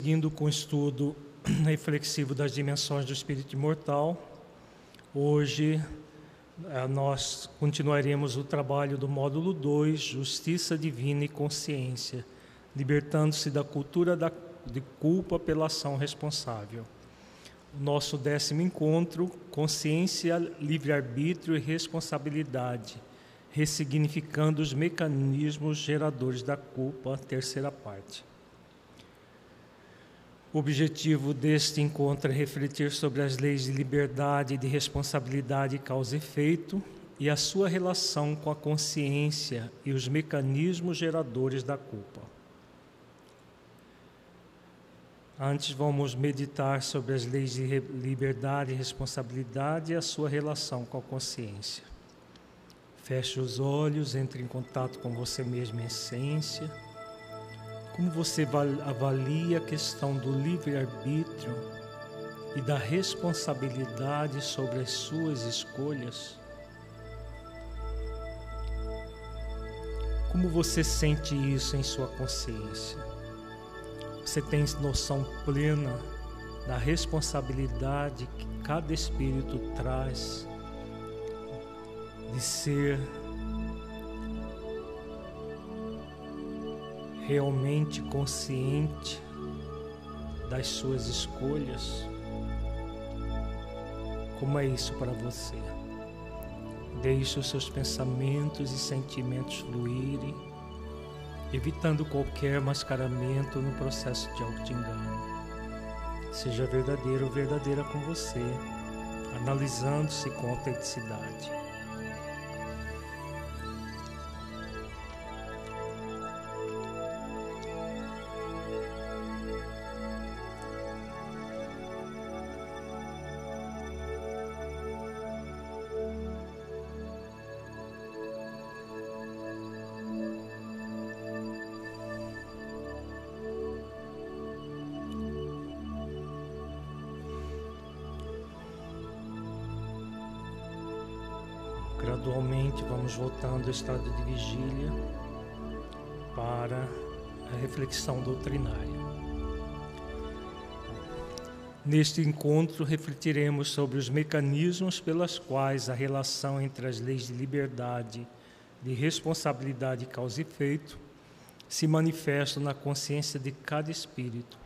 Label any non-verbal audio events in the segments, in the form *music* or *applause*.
Seguindo com o estudo *clears throat* reflexivo das dimensões do espírito imortal, hoje eh, nós continuaremos o trabalho do módulo 2, Justiça Divina e Consciência, libertando-se da cultura da, de culpa pela ação responsável. Nosso décimo encontro, Consciência, Livre-Arbítrio e Responsabilidade, ressignificando os mecanismos geradores da culpa, terceira parte. O objetivo deste encontro é refletir sobre as leis de liberdade, de responsabilidade, causa e efeito e a sua relação com a consciência e os mecanismos geradores da culpa. Antes, vamos meditar sobre as leis de liberdade e responsabilidade e a sua relação com a consciência. Feche os olhos, entre em contato com você mesmo em essência. Como você avalia a questão do livre-arbítrio e da responsabilidade sobre as suas escolhas? Como você sente isso em sua consciência? Você tem noção plena da responsabilidade que cada espírito traz de ser realmente consciente das suas escolhas? Como é isso para você? Deixe os seus pensamentos e sentimentos fluírem, evitando qualquer mascaramento no processo de auto-engano. Seja verdadeiro ou verdadeira com você, analisando-se com autenticidade. Vamos voltando ao estado de vigília para a reflexão doutrinária. Neste encontro, refletiremos sobre os mecanismos pelas quais a relação entre as leis de liberdade, de responsabilidade, causa e efeito se manifesta na consciência de cada espírito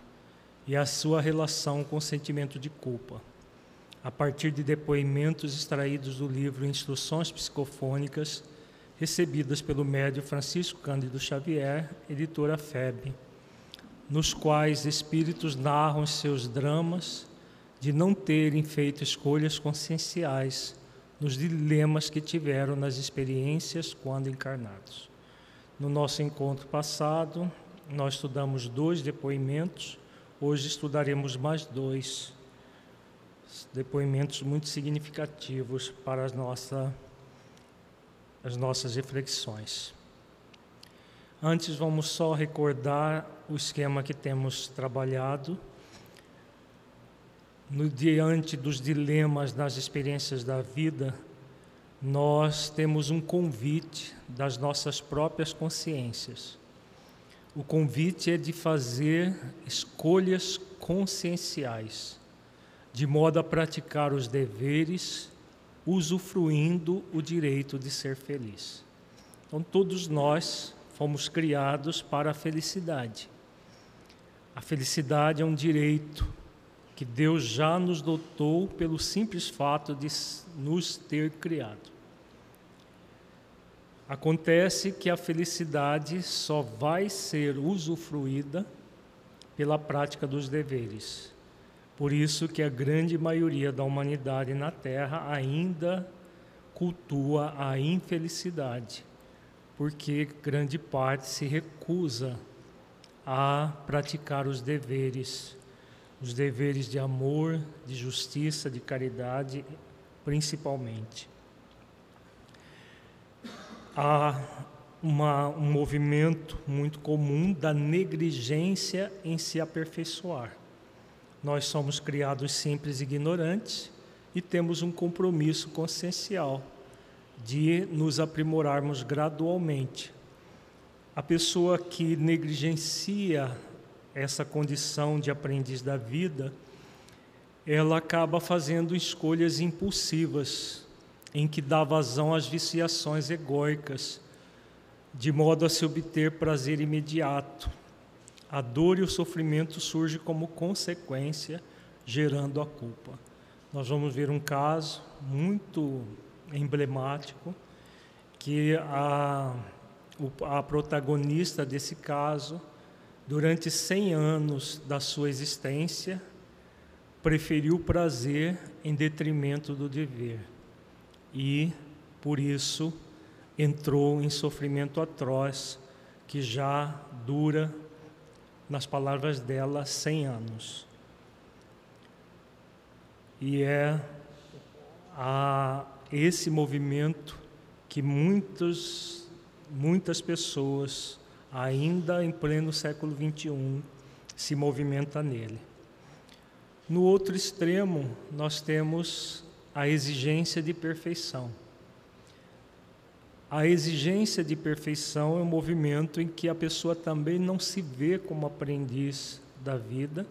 e a sua relação com o sentimento de culpa a partir de depoimentos extraídos do livro Instruções Psicofônicas, recebidas pelo médio Francisco Cândido Xavier, editora FEB, nos quais espíritos narram seus dramas de não terem feito escolhas conscienciais nos dilemas que tiveram nas experiências quando encarnados. No nosso encontro passado, nós estudamos dois depoimentos, hoje estudaremos mais dois depoimentos muito significativos para as, nossa, as nossas reflexões. Antes, vamos só recordar o esquema que temos trabalhado. No diante dos dilemas das experiências da vida, nós temos um convite das nossas próprias consciências. O convite é de fazer escolhas conscienciais de modo a praticar os deveres, usufruindo o direito de ser feliz. Então, todos nós fomos criados para a felicidade. A felicidade é um direito que Deus já nos dotou pelo simples fato de nos ter criado. Acontece que a felicidade só vai ser usufruída pela prática dos deveres. Por isso que a grande maioria da humanidade na Terra ainda cultua a infelicidade, porque grande parte se recusa a praticar os deveres, os deveres de amor, de justiça, de caridade, principalmente. Há uma, um movimento muito comum da negligência em se aperfeiçoar. Nós somos criados simples e ignorantes e temos um compromisso consciencial de nos aprimorarmos gradualmente. A pessoa que negligencia essa condição de aprendiz da vida, ela acaba fazendo escolhas impulsivas, em que dá vazão às viciações egóicas, de modo a se obter prazer imediato. A dor e o sofrimento surgem como consequência, gerando a culpa. Nós vamos ver um caso muito emblemático que a, a protagonista desse caso, durante 100 anos da sua existência, preferiu o prazer em detrimento do dever e, por isso, entrou em sofrimento atroz que já dura, nas palavras dela, 100 anos. E é a esse movimento que muitos, muitas pessoas, ainda em pleno século XXI, se movimenta nele. No outro extremo, nós temos a exigência de perfeição. A exigência de perfeição é um movimento em que a pessoa também não se vê como aprendiz da vida,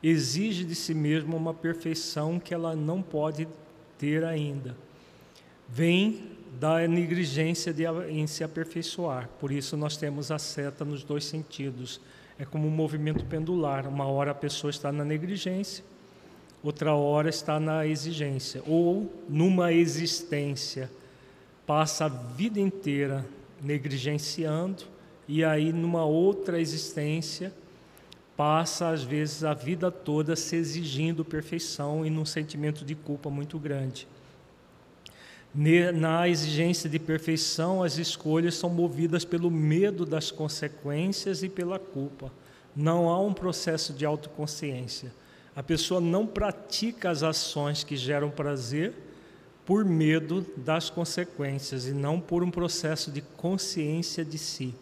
exige de si mesma uma perfeição que ela não pode ter ainda. Vem da negligência de, em se aperfeiçoar. Por isso nós temos a seta nos dois sentidos. É como um movimento pendular. Uma hora a pessoa está na negligência, outra hora está na exigência. Ou numa existência, passa a vida inteira negligenciando, e aí numa outra existência, passa às vezes a vida toda se exigindo perfeição e num sentimento de culpa muito grande. Na exigência de perfeição, as escolhas são movidas pelo medo das consequências e pela culpa. Não há um processo de autoconsciência. A pessoa não pratica as ações que geram prazer por medo das consequências e não por um processo de consciência de si.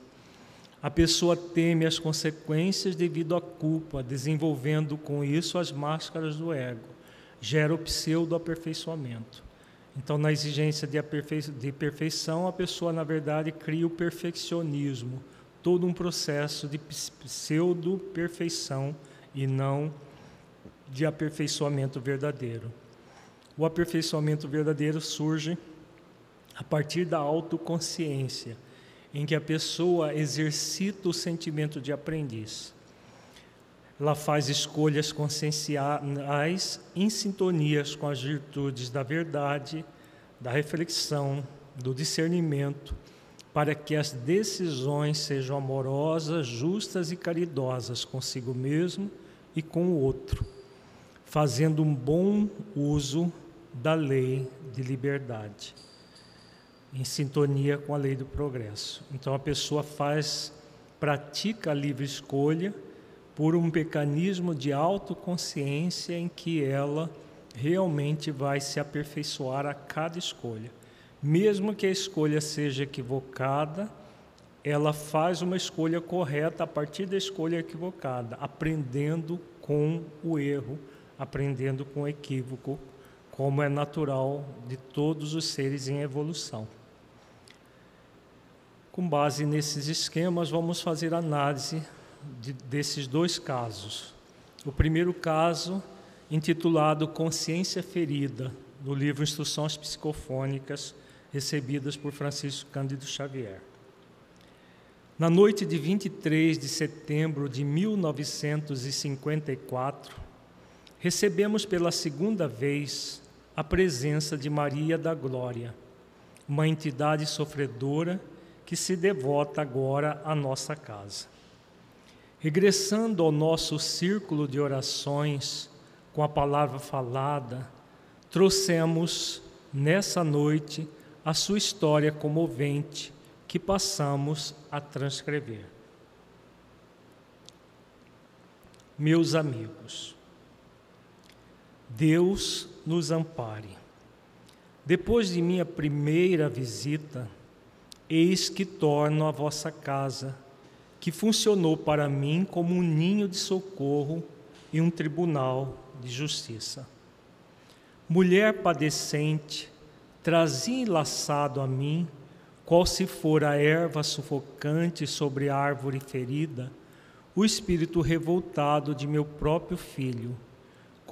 A pessoa teme as consequências devido à culpa, desenvolvendo com isso as máscaras do ego. Gera o pseudo-aperfeiçoamento. Então, na exigência de, de perfeição, a pessoa, na verdade, cria o perfeccionismo, todo um processo de pseudo-perfeição e não de aperfeiçoamento verdadeiro. O aperfeiçoamento verdadeiro surge a partir da autoconsciência, em que a pessoa exercita o sentimento de aprendiz. Ela faz escolhas conscienciais em sintonias com as virtudes da verdade, da reflexão, do discernimento, para que as decisões sejam amorosas, justas e caridosas consigo mesmo e com o outro, fazendo um bom uso da lei de liberdade, em sintonia com a lei do progresso. Então a pessoa faz, pratica a livre escolha por um mecanismo de autoconsciência em que ela realmente vai se aperfeiçoar a cada escolha. Mesmo que a escolha seja equivocada, ela faz uma escolha correta a partir da escolha equivocada, aprendendo com o erro, aprendendo com o equívoco, como é natural de todos os seres em evolução. Com base nesses esquemas, vamos fazer análise de, desses dois casos. O primeiro caso, intitulado Consciência Ferida, do livro Instruções Psicofônicas, recebidas por Francisco Cândido Xavier. Na noite de 23 de setembro de 1954, recebemos pela segunda vez a presença de Maria da Glória, uma entidade sofredora que se devota agora à nossa casa. Regressando ao nosso círculo de orações, com a palavra falada, trouxemos nessa noite a sua história comovente que passamos a transcrever. Meus amigos, Deus nos ampare. Depois de minha primeira visita, eis que torno a vossa casa que funcionou para mim como um ninho de socorro e um tribunal de justiça. Mulher padecente, trazia enlaçado a mim, qual se for a erva sufocante sobre a árvore ferida, o espírito revoltado de meu próprio filho,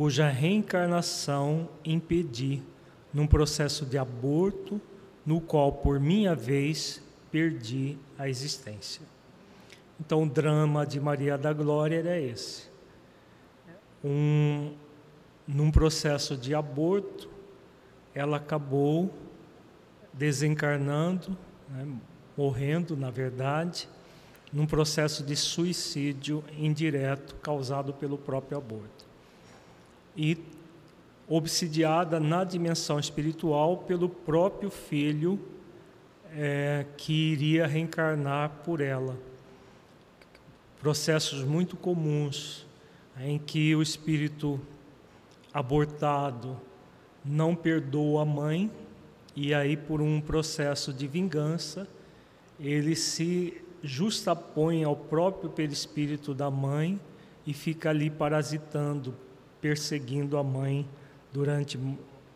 cuja reencarnação impedi num processo de aborto, no qual, por minha vez, perdi a existência. Então, o drama de Maria da Glória era esse. Um, num processo de aborto, ela acabou desencarnando, né, morrendo, na verdade, num processo de suicídio indireto causado pelo próprio aborto. E obsidiada na dimensão espiritual pelo próprio filho é, que iria reencarnar por ela. Processos muito comuns em que o espírito abortado não perdoa a mãe e aí por um processo de vingança ele se justapõe ao próprio perispírito da mãe e fica ali parasitando, perseguindo a mãe durante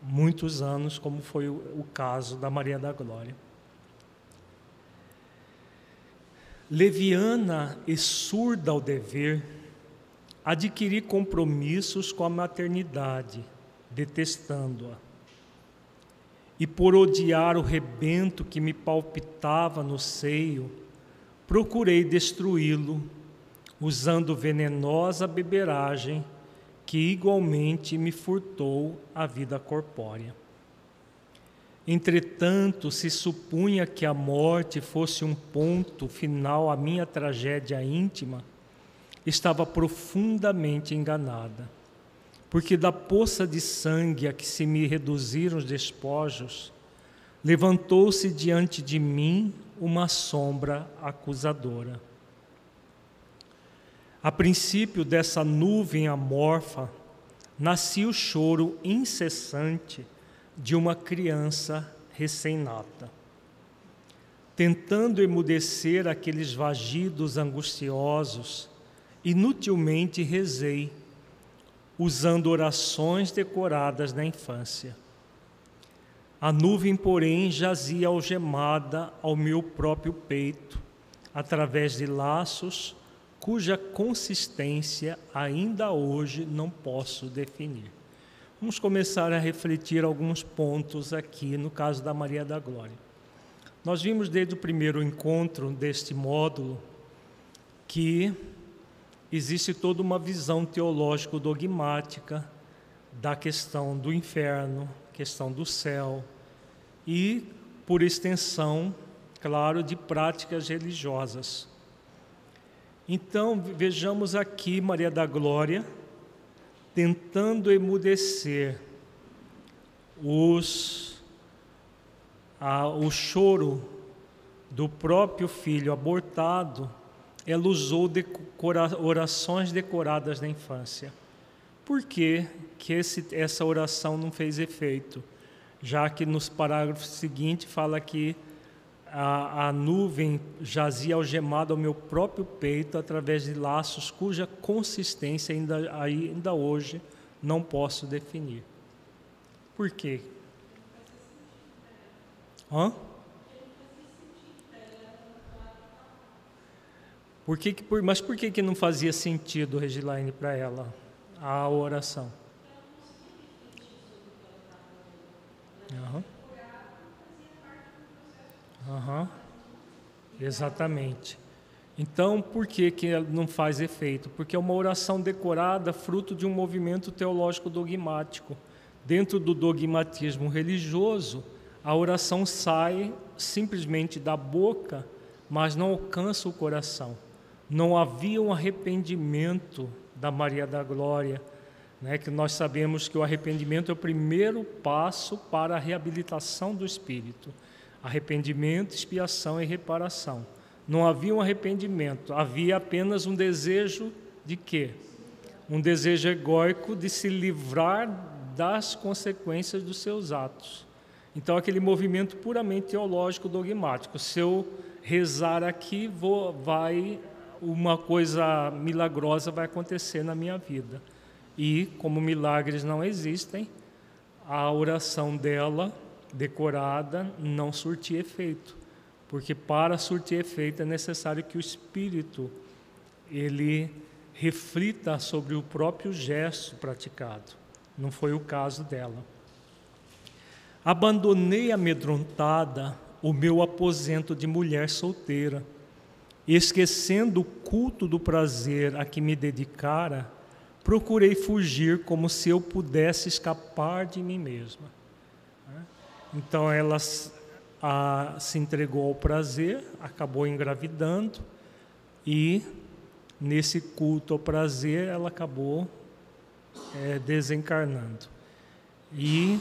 muitos anos, como foi o, caso da Maria da Glória. Leviana e surda ao dever, adquiri compromissos com a maternidade, detestando-a. E por odiar o rebento que me palpitava no seio, procurei destruí-lo, usando venenosa beberagem que igualmente me furtou a vida corpórea. Entretanto, se supunha que a morte fosse um ponto final à minha tragédia íntima, estava profundamente enganada, porque da poça de sangue a que se me reduziram os despojos, levantou-se diante de mim uma sombra acusadora. A princípio dessa nuvem amorfa, nascia o choro incessante de uma criança recém-nata. Tentando emudecer aqueles vagidos angustiosos, inutilmente rezei, usando orações decoradas na infância. A nuvem, porém, jazia algemada ao meu próprio peito, através de laços cuja consistência ainda hoje não posso definir. Vamos começar a refletir alguns pontos aqui no caso da Maria da Glória. Nós vimos desde o primeiro encontro deste módulo que existe toda uma visão teológico-dogmática da questão do inferno, questão do céu e, por extensão, claro, de práticas religiosas. Então, vejamos aqui Maria da Glória tentando emudecer os, a, o choro do próprio filho abortado, ela usou decora, orações decoradas na infância. Por que, que esse, essa oração não fez efeito? Já que nos parágrafos seguintes fala que a, a nuvem jazia algemada ao meu próprio peito através de laços cuja consistência ainda, ainda hoje não posso definir. Por quê? Hã? Por que, por, mas por que, que não fazia sentido, Regilaine, para ela a oração? Uhum. Uhum. Exatamente. Então, por que, que não faz efeito? Porque é uma oração decorada, fruto de um movimento teológico dogmático. Dentro do dogmatismo religioso, a oração sai simplesmente da boca, mas não alcança o coração. Não havia um arrependimento da Maria da Glória, né, que nós sabemos que o arrependimento é o primeiro passo para a reabilitação do espírito. Arrependimento, expiação e reparação. Não havia um arrependimento, havia apenas um desejo de quê? Um desejo egóico de se livrar das consequências dos seus atos. Então, aquele movimento puramente teológico dogmático. Se eu rezar aqui, vou, vai uma coisa milagrosa vai acontecer na minha vida. E como milagres não existem, a oração dela decorada não surtir efeito, porque para surtir efeito é necessário que o espírito ele reflita sobre o próprio gesto praticado. Não foi o caso dela. Abandonei amedrontada o meu aposento de mulher solteira, esquecendo o culto do prazer a que me dedicara, procurei fugir como se eu pudesse escapar de mim mesma. Então ela a, se entregou ao prazer, acabou engravidando e nesse culto ao prazer ela acabou é, desencarnando. E,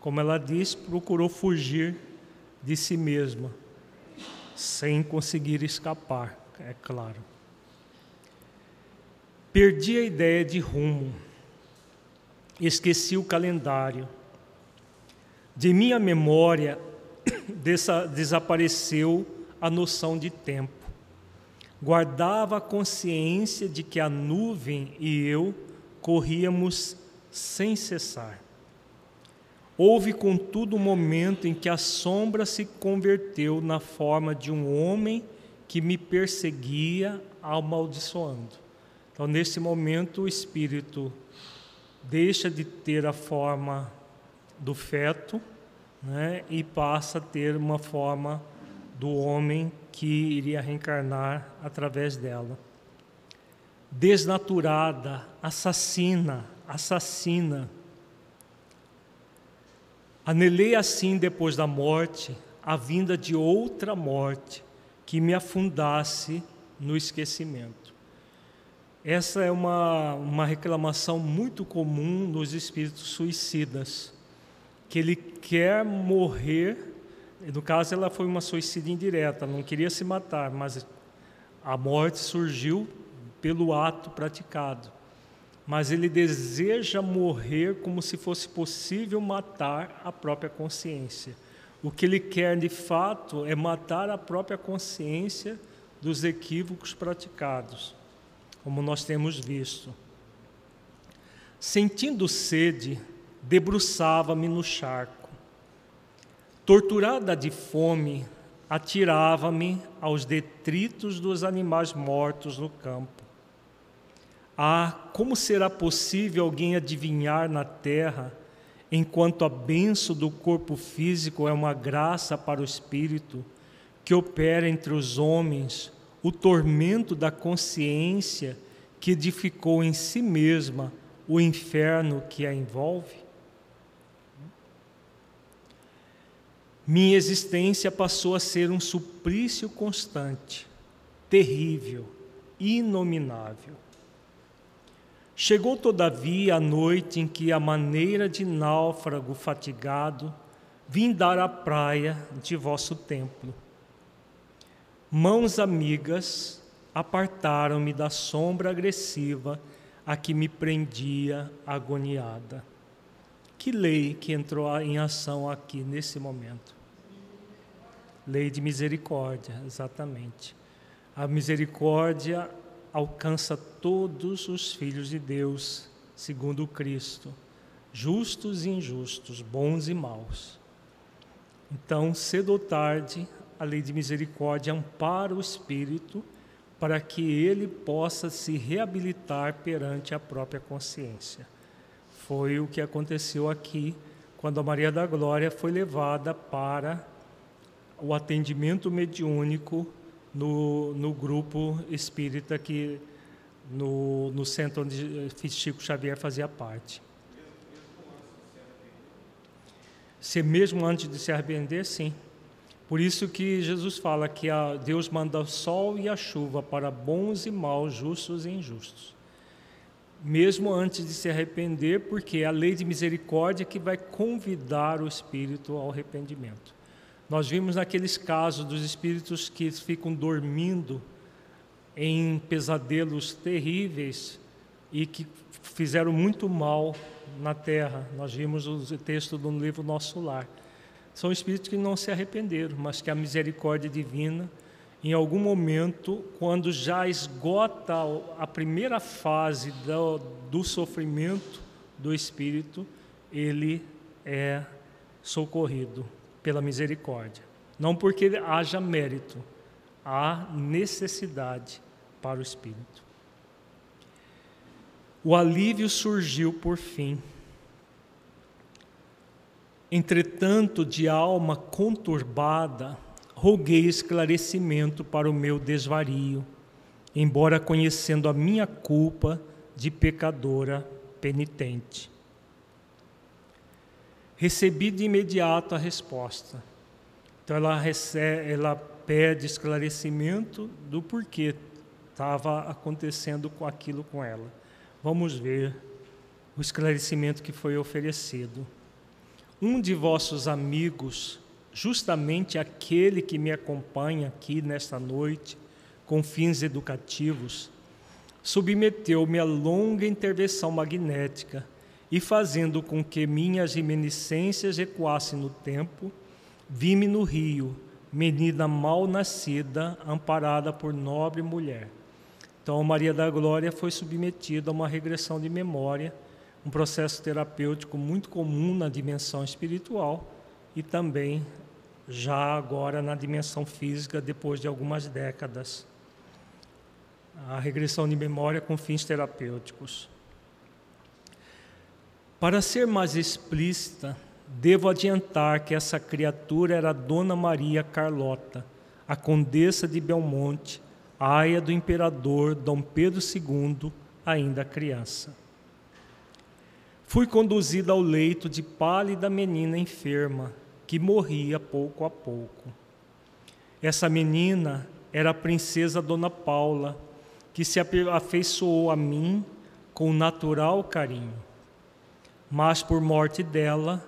como ela diz, procurou fugir de si mesma, sem conseguir escapar, é claro. Perdi a ideia de rumo, esqueci o calendário. De minha memória *coughs* desapareceu a noção de tempo. Guardava a consciência de que a nuvem e eu corríamos sem cessar. Houve, contudo, um momento em que a sombra se converteu na forma de um homem que me perseguia, amaldiçoando. Então, nesse momento, o espírito deixa de ter a forma do feto né, e passa a ter uma forma do homem que iria reencarnar através dela. Desnaturada, assassina, assassina. Anelei assim depois da morte a vinda de outra morte que me afundasse no esquecimento. Essa é uma, uma reclamação muito comum nos espíritos suicidas, que ele quer morrer no caso, ela foi uma suicídio indireta, não queria se matar, mas a morte surgiu pelo ato praticado. Mas ele deseja morrer como se fosse possível matar a própria consciência. O que ele quer de fato é matar a própria consciência dos equívocos praticados, como nós temos visto. Sentindo sede, debruçava-me no charco Torturada de fome, atirava-me aos detritos dos animais mortos no campo. Ah, como será possível alguém adivinhar na terra, enquanto a benção do corpo físico é uma graça para o espírito, que opera entre os homens o tormento da consciência que edificou em si mesma o inferno que a envolve? Minha existência passou a ser um suplício constante, terrível, inominável. Chegou, todavia, a noite em que, a maneira de náufrago fatigado, vim dar à praia de vosso templo. Mãos amigas apartaram-me da sombra agressiva a que me prendia agoniada. Que lei que entrou em ação aqui nesse momento? Lei de misericórdia, exatamente. A misericórdia alcança todos os filhos de Deus, segundo Cristo, justos e injustos, bons e maus. Então, cedo ou tarde, a lei de misericórdia ampara o espírito para que ele possa se reabilitar perante a própria consciência. Foi o que aconteceu aqui quando a Maria da Glória foi levada para o atendimento mediúnico no, no grupo espírita que no, no centro onde Chico Xavier fazia parte. Se mesmo antes de se arrepender, sim. Por isso que Jesus fala que a, Deus manda o sol e a chuva para bons e maus, justos e injustos. Mesmo antes de se arrepender, porque é a lei de misericórdia que vai convidar o espírito ao arrependimento. Nós vimos naqueles casos dos espíritos que ficam dormindo em pesadelos terríveis e que fizeram muito mal na terra. Nós vimos o texto do livro Nosso Lar. São espíritos que não se arrependeram, mas que a misericórdia divina, em algum momento, quando já esgota a primeira fase do, do sofrimento do espírito, ele é socorrido pela misericórdia. Não porque haja mérito, há necessidade para o espírito. O alívio surgiu por fim. Entretanto, de alma conturbada, roguei esclarecimento para o meu desvario, embora conhecendo a minha culpa de pecadora penitente. Recebi de imediato a resposta. Então ela, recebe, ela pede esclarecimento do porquê estava acontecendo aquilo com ela. Vamos ver o esclarecimento que foi oferecido. Um de vossos amigos justamente aquele que me acompanha aqui nesta noite, com fins educativos, submeteu-me a longa intervenção magnética e, fazendo com que minhas reminiscências ecoassem no tempo, vi-me no rio, menina mal nascida, amparada por nobre mulher. Então, Maria da Glória foi submetida a uma regressão de memória, um processo terapêutico muito comum na dimensão espiritual e também já agora na dimensão física, depois de algumas décadas. A regressão de memória com fins terapêuticos. Para ser mais explícita, devo adiantar que essa criatura era Dona Maria Carlota, a condessa de Belmonte, aia do imperador Dom Pedro II, ainda criança. Fui conduzida ao leito de pálida menina enferma, que morria pouco a pouco. Essa menina era a princesa Dona Paula, que se afeiçoou a mim com natural carinho. Mas por morte dela,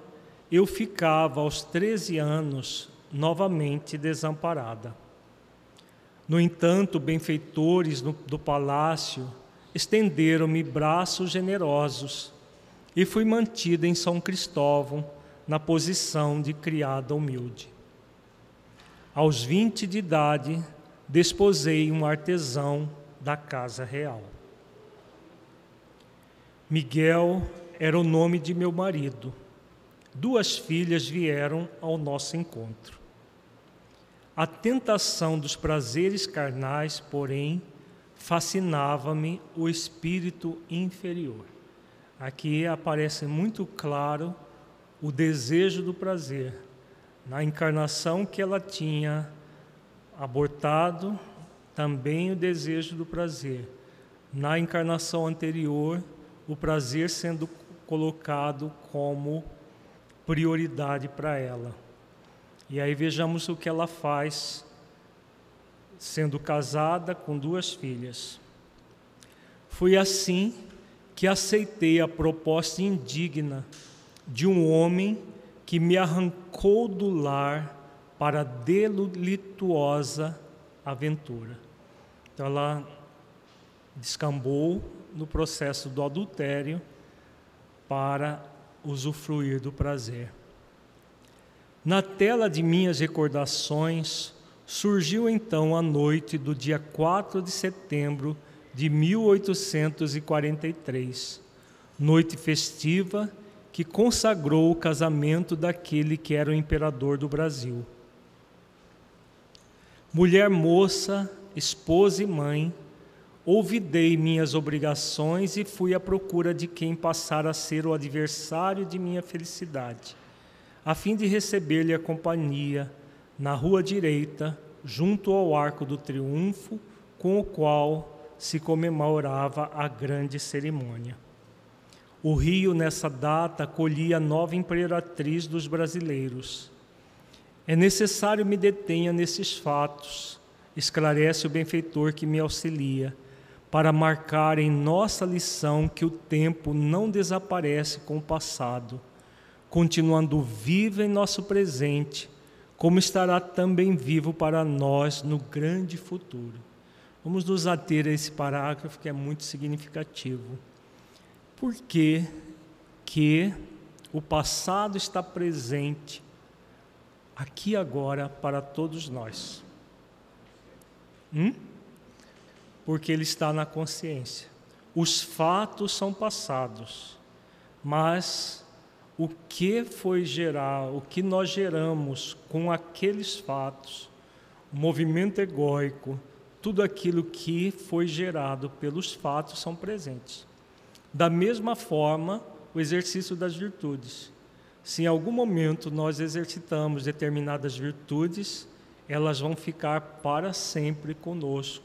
eu ficava aos 13 anos novamente desamparada. No entanto, benfeitores do, palácio estenderam-me braços generosos e fui mantida em São Cristóvão na posição de criada humilde. Aos 20 de idade, desposei um artesão da casa real. Miguel era o nome de meu marido. Duas filhas vieram ao nosso encontro. A tentação dos prazeres carnais, porém, fascinava-me o espírito inferior. Aqui aparece muito claro o desejo do prazer. Na encarnação que ela tinha abortado, também o desejo do prazer. Na encarnação anterior, o prazer sendo colocado como prioridade para ela. E aí vejamos o que ela faz, sendo casada com duas filhas. Foi assim que aceitei a proposta indigna de um homem que me arrancou do lar para delituosa aventura. Então ela descambou no processo do adultério para usufruir do prazer. Na tela de minhas recordações, surgiu então a noite do dia 4 de setembro de 1843, noite festiva que consagrou o casamento daquele que era o imperador do Brasil. Mulher moça, esposa e mãe, ouvidei minhas obrigações e fui à procura de quem passara a ser o adversário de minha felicidade, a fim de receber-lhe a companhia na rua direita, junto ao arco do triunfo, com o qual se comemorava a grande cerimônia. O Rio, nessa data, acolhia a nova imperatriz dos brasileiros. É necessário me detenha nesses fatos, esclarece o benfeitor que me auxilia, para marcar em nossa lição que o tempo não desaparece com o passado, continuando vivo em nosso presente, como estará também vivo para nós no grande futuro. Vamos nos ater a esse parágrafo que é muito significativo. Por que, que o passado está presente aqui agora para todos nós? Hum? Porque ele está na consciência. Os fatos são passados, mas o que foi gerar, o que nós geramos com aqueles fatos, o movimento egóico, tudo aquilo que foi gerado pelos fatos são presentes. Da mesma forma, o exercício das virtudes. Se em algum momento nós exercitamos determinadas virtudes, elas vão ficar para sempre conosco,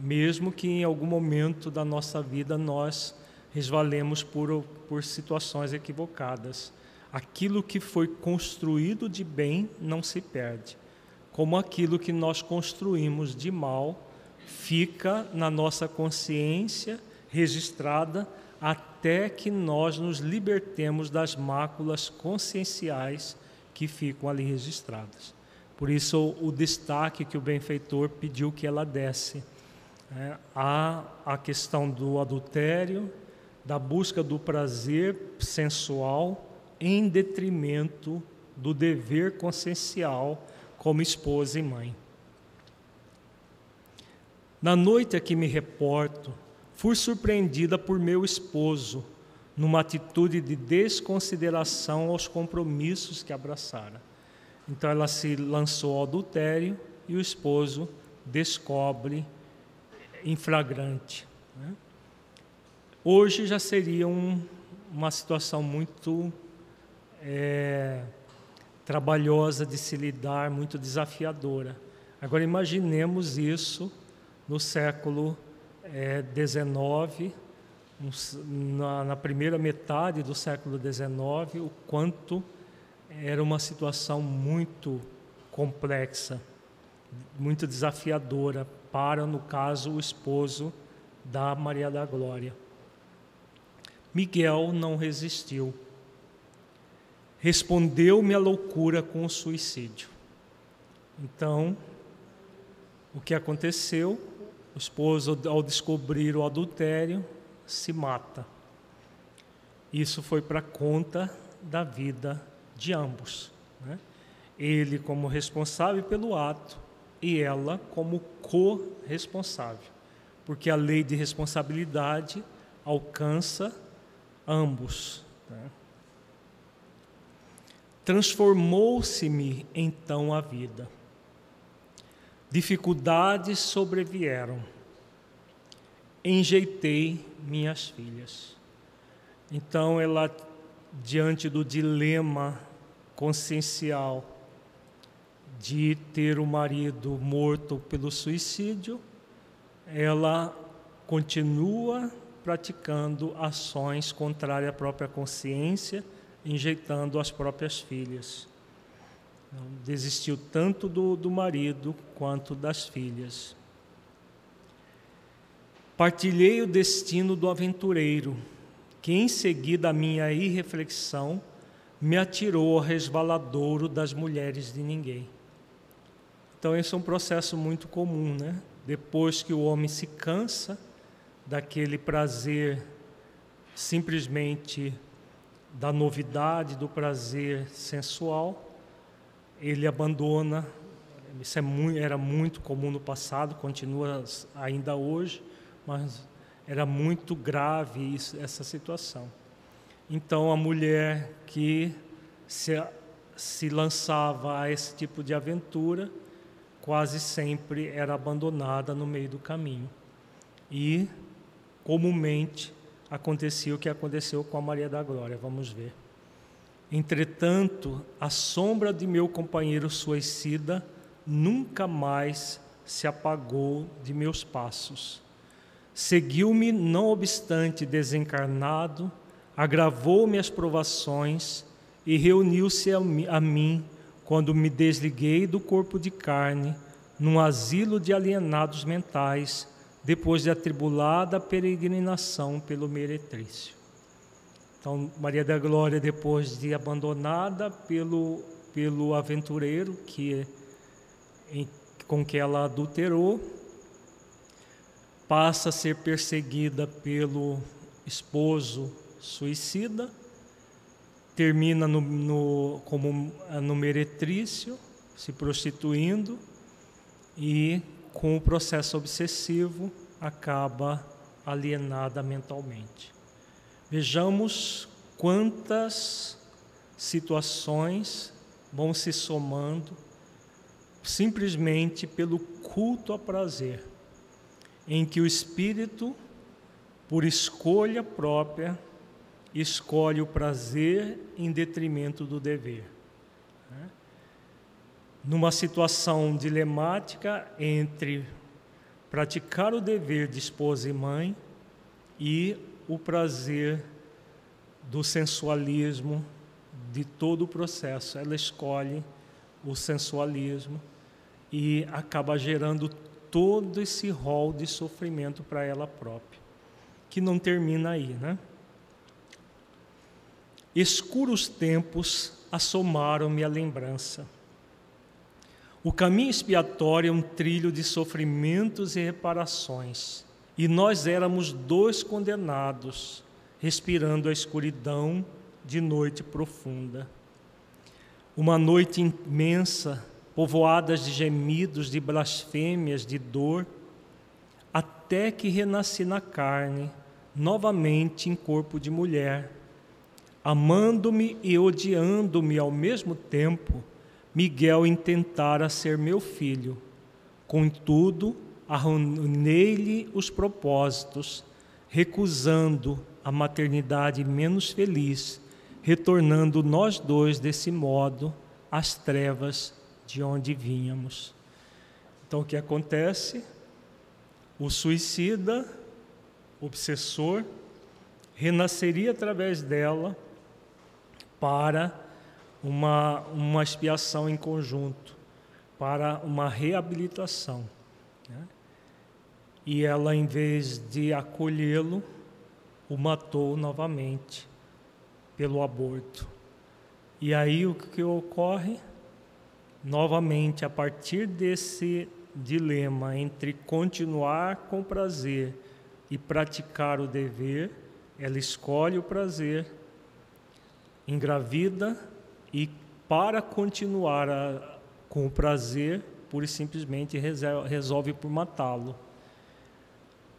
mesmo que em algum momento da nossa vida nós resvalemos por, por situações equivocadas. Aquilo que foi construído de bem não se perde, como aquilo que nós construímos de mal fica na nossa consciência registrada até que nós nos libertemos das máculas conscienciais que ficam ali registradas. Por isso, o destaque que o benfeitor pediu que ela desse. É, a, a questão do adultério, da busca do prazer sensual, em detrimento do dever consciencial como esposa e mãe. Na noite a que me reporto, fui surpreendida por meu esposo numa atitude de desconsideração aos compromissos que abraçara. Então ela se lançou ao adultério e o esposo descobre em flagrante. Né? Hoje já seria um, uma situação muito é, trabalhosa de se lidar, muito desafiadora. Agora imaginemos isso no século é, 19, na, na, primeira metade do século XIX, o quanto era uma situação muito complexa, muito desafiadora para, no caso, o esposo da Maria da Glória. Miguel não resistiu. Respondeu-me a loucura com o suicídio. Então, o que aconteceu? O esposo, ao descobrir o adultério, se mata. Isso foi para conta da vida de ambos. Né? Ele como responsável pelo ato e ela como co-responsável, porque a lei de responsabilidade alcança ambos. Né? Transformou-se-me então a vida Dificuldades sobrevieram. Enjeitei minhas filhas. Então ela, diante do dilema consciencial de ter o marido morto pelo suicídio, ela continua praticando ações contrárias à própria consciência, enjeitando as próprias filhas. Desistiu tanto do, do marido quanto das filhas. Partilhei o destino do aventureiro, que em seguida a minha irreflexão me atirou ao resvaladouro das mulheres de ninguém. Então, esse é um processo muito comum, né? Depois que o homem se cansa daquele prazer simplesmente da novidade, do prazer sensual, ele abandona. Isso é muito, era muito comum no passado, continua ainda hoje, mas era muito grave isso, essa situação. Então, a mulher que se, se lançava a esse tipo de aventura, quase sempre era abandonada no meio do caminho. E, comumente, acontecia o que aconteceu com a Maria da Glória. Vamos ver. Entretanto, a sombra de meu companheiro suicida nunca mais se apagou de meus passos. Seguiu-me, não obstante desencarnado, agravou-me as provações e reuniu-se a mim quando me desliguei do corpo de carne, num asilo de alienados mentais, depois de atribulada peregrinação pelo meretrício. Então, Maria da Glória, depois de abandonada pelo, pelo aventureiro que, em, com que ela adulterou, passa a ser perseguida pelo esposo suicida, termina no, no, como no meretrício, se prostituindo, e com o processo obsessivo acaba alienada mentalmente. Vejamos quantas situações vão se somando, simplesmente pelo culto a prazer, em que o espírito, por escolha própria, escolhe o prazer em detrimento do dever. Né? Numa situação dilemática entre praticar o dever de esposa e mãe e o prazer do sensualismo, de todo o processo. Ela escolhe o sensualismo e acaba gerando todo esse rol de sofrimento para ela própria, que não termina aí, né? Escuros tempos assomaram-me a lembrança. O caminho expiatório é um trilho de sofrimentos e reparações, e nós éramos dois condenados, respirando a escuridão de noite profunda. Uma noite imensa, povoada de gemidos, de blasfêmias, de dor, até que renasci na carne, novamente em corpo de mulher amando-me e odiando-me ao mesmo tempo, Miguel intentara ser meu filho. Contudo, arruinei-lhe os propósitos, recusando a maternidade menos feliz, retornando nós dois desse modo às trevas de onde vínhamos. Então, o que acontece? O suicida, obsessor, renasceria através dela para uma, uma expiação em conjunto, para uma reabilitação. Né? E ela, em vez de acolhê-lo, o matou novamente pelo aborto. E aí o que ocorre? Novamente, a partir desse dilema entre continuar com prazer e praticar o dever, ela escolhe o prazer engravida e, para continuar a, com o prazer, pura e simplesmente resolve por matá-lo,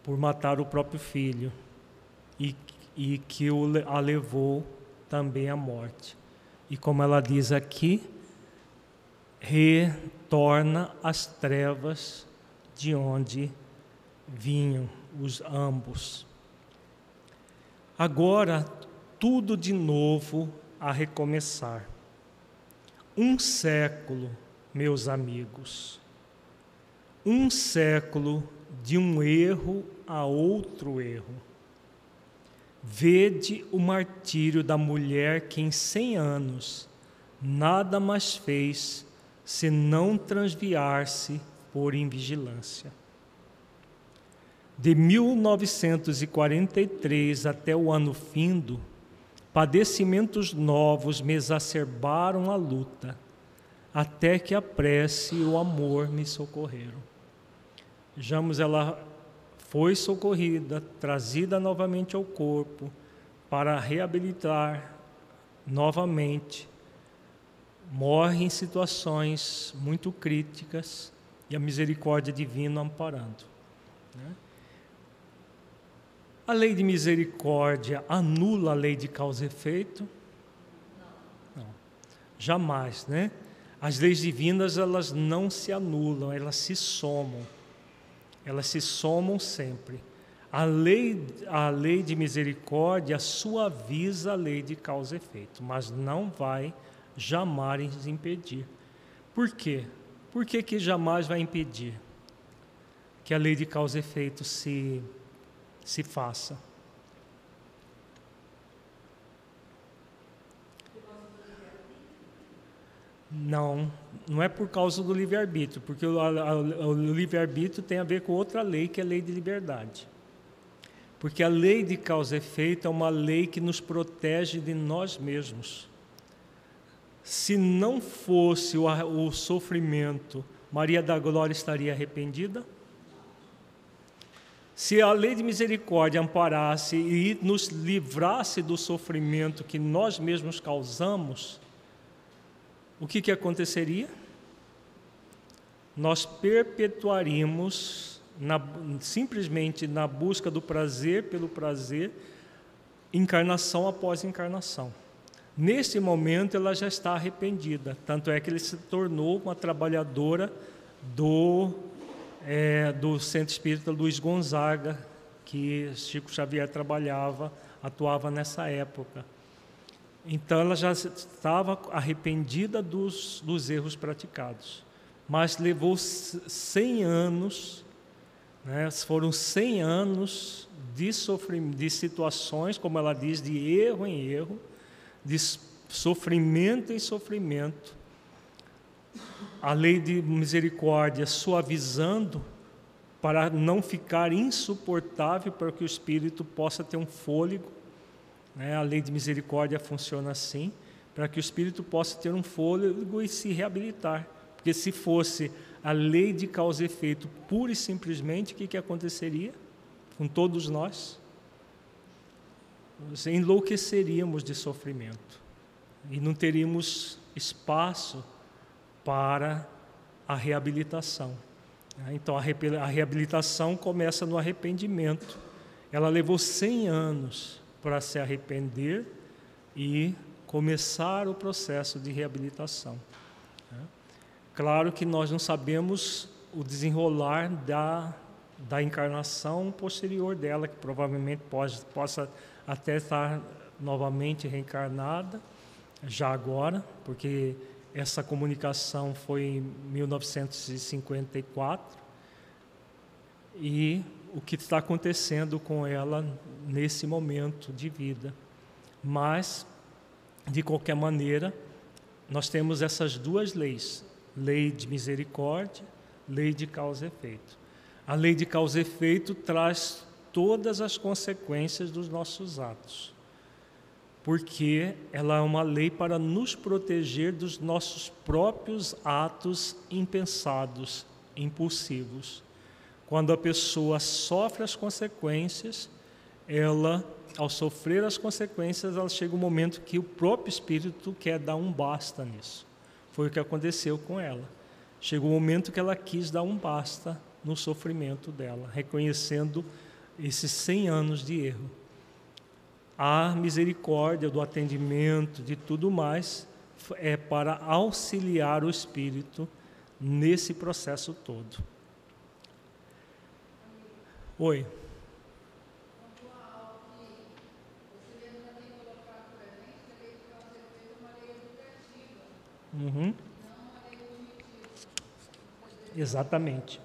por matar o próprio filho, e, e que o, a levou também à morte. E como ela diz aqui, retorna às trevas de onde vinham os ambos. Agora tudo de novo a recomeçar. Um século, meus amigos, um século de um erro a outro erro. Vede o martírio da mulher que em cem anos nada mais fez senão transviar-se por invigilância. De 1943 até o ano findo, padecimentos novos me exacerbaram a luta, até que a prece e o amor me socorreram. Vejamos, ela foi socorrida, trazida novamente ao corpo, para reabilitar novamente. Morre em situações muito críticas e a misericórdia divina amparando. Né? A lei de misericórdia anula a lei de causa e efeito? Não. Jamais, né? As leis divinas, elas não se anulam, elas se somam. Elas se somam sempre. A lei, a lei de misericórdia suaviza a lei de causa e efeito, mas não vai jamais impedir. Por quê? Por que, que jamais vai impedir que a lei de causa e efeito se se faça. Não, não é por causa do livre-arbítrio, porque o, o livre-arbítrio tem a ver com outra lei, que é a lei de liberdade. Porque a lei de causa e efeito é uma lei que nos protege de nós mesmos. Se não fosse o, o sofrimento, Maria da Glória estaria arrependida? Se a lei de misericórdia amparasse e nos livrasse do sofrimento que nós mesmos causamos, o que, que aconteceria? Nós perpetuaríamos, na, simplesmente na busca do prazer pelo prazer, encarnação após encarnação. Nesse momento, ela já está arrependida. Tanto é que ele se tornou uma trabalhadora do, é, do Centro Espírita Luiz Gonzaga, que Chico Xavier trabalhava, atuava nessa época. Então, ela já estava arrependida dos, dos erros praticados. Mas levou 100 anos, né, foram 100 anos de, de situações, como ela diz, de erro em erro, de sofrimento em sofrimento, a lei de misericórdia suavizando para não ficar insuportável, para que o espírito possa ter um fôlego. Né? A lei de misericórdia funciona assim, para que o espírito possa ter um fôlego e se reabilitar. Porque se fosse a lei de causa e efeito pura e simplesmente, o que, que aconteceria com todos nós? enlouqueceríamos de sofrimento e não teríamos espaço para a reabilitação. Então, a reabilitação começa no arrependimento. Ela levou 100 anos para se arrepender e começar o processo de reabilitação. Claro que nós não sabemos o desenrolar da, da encarnação posterior dela, que provavelmente pode, possa até estar novamente reencarnada, já agora, porque essa comunicação foi em 1954 e o que está acontecendo com ela nesse momento de vida. Mas, de qualquer maneira, nós temos essas duas leis: lei de misericórdia, lei de causa e efeito. A lei de causa e efeito traz todas as consequências dos nossos atos. Porque ela é uma lei para nos proteger dos nossos próprios atos impensados, impulsivos. Quando a pessoa sofre as consequências, ela, ao sofrer as consequências, ela chega um momento que o próprio espírito quer dar um basta nisso. Foi o que aconteceu com ela. Chegou o um momento que ela quis dar um basta no sofrimento dela, reconhecendo esses 100 anos de erro. A misericórdia do atendimento, de tudo mais, é para auxiliar o espírito nesse processo todo. Oi. Uhum. Exatamente.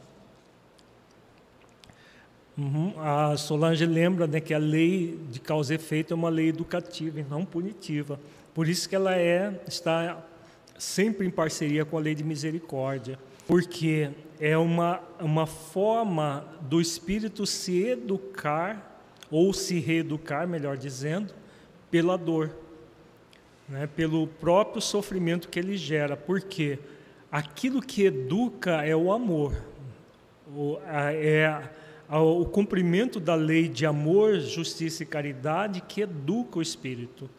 Uhum. A Solange lembra né, que a lei de causa e efeito é uma lei educativa e não punitiva. Por isso que ela é, está sempre em parceria com a lei de misericórdia, porque é uma, uma forma do espírito se educar, ou se reeducar, melhor dizendo, pela dor, né, pelo próprio sofrimento que ele gera, porque aquilo que educa é o amor, é o cumprimento da lei de amor, justiça e caridade que educa o espírito.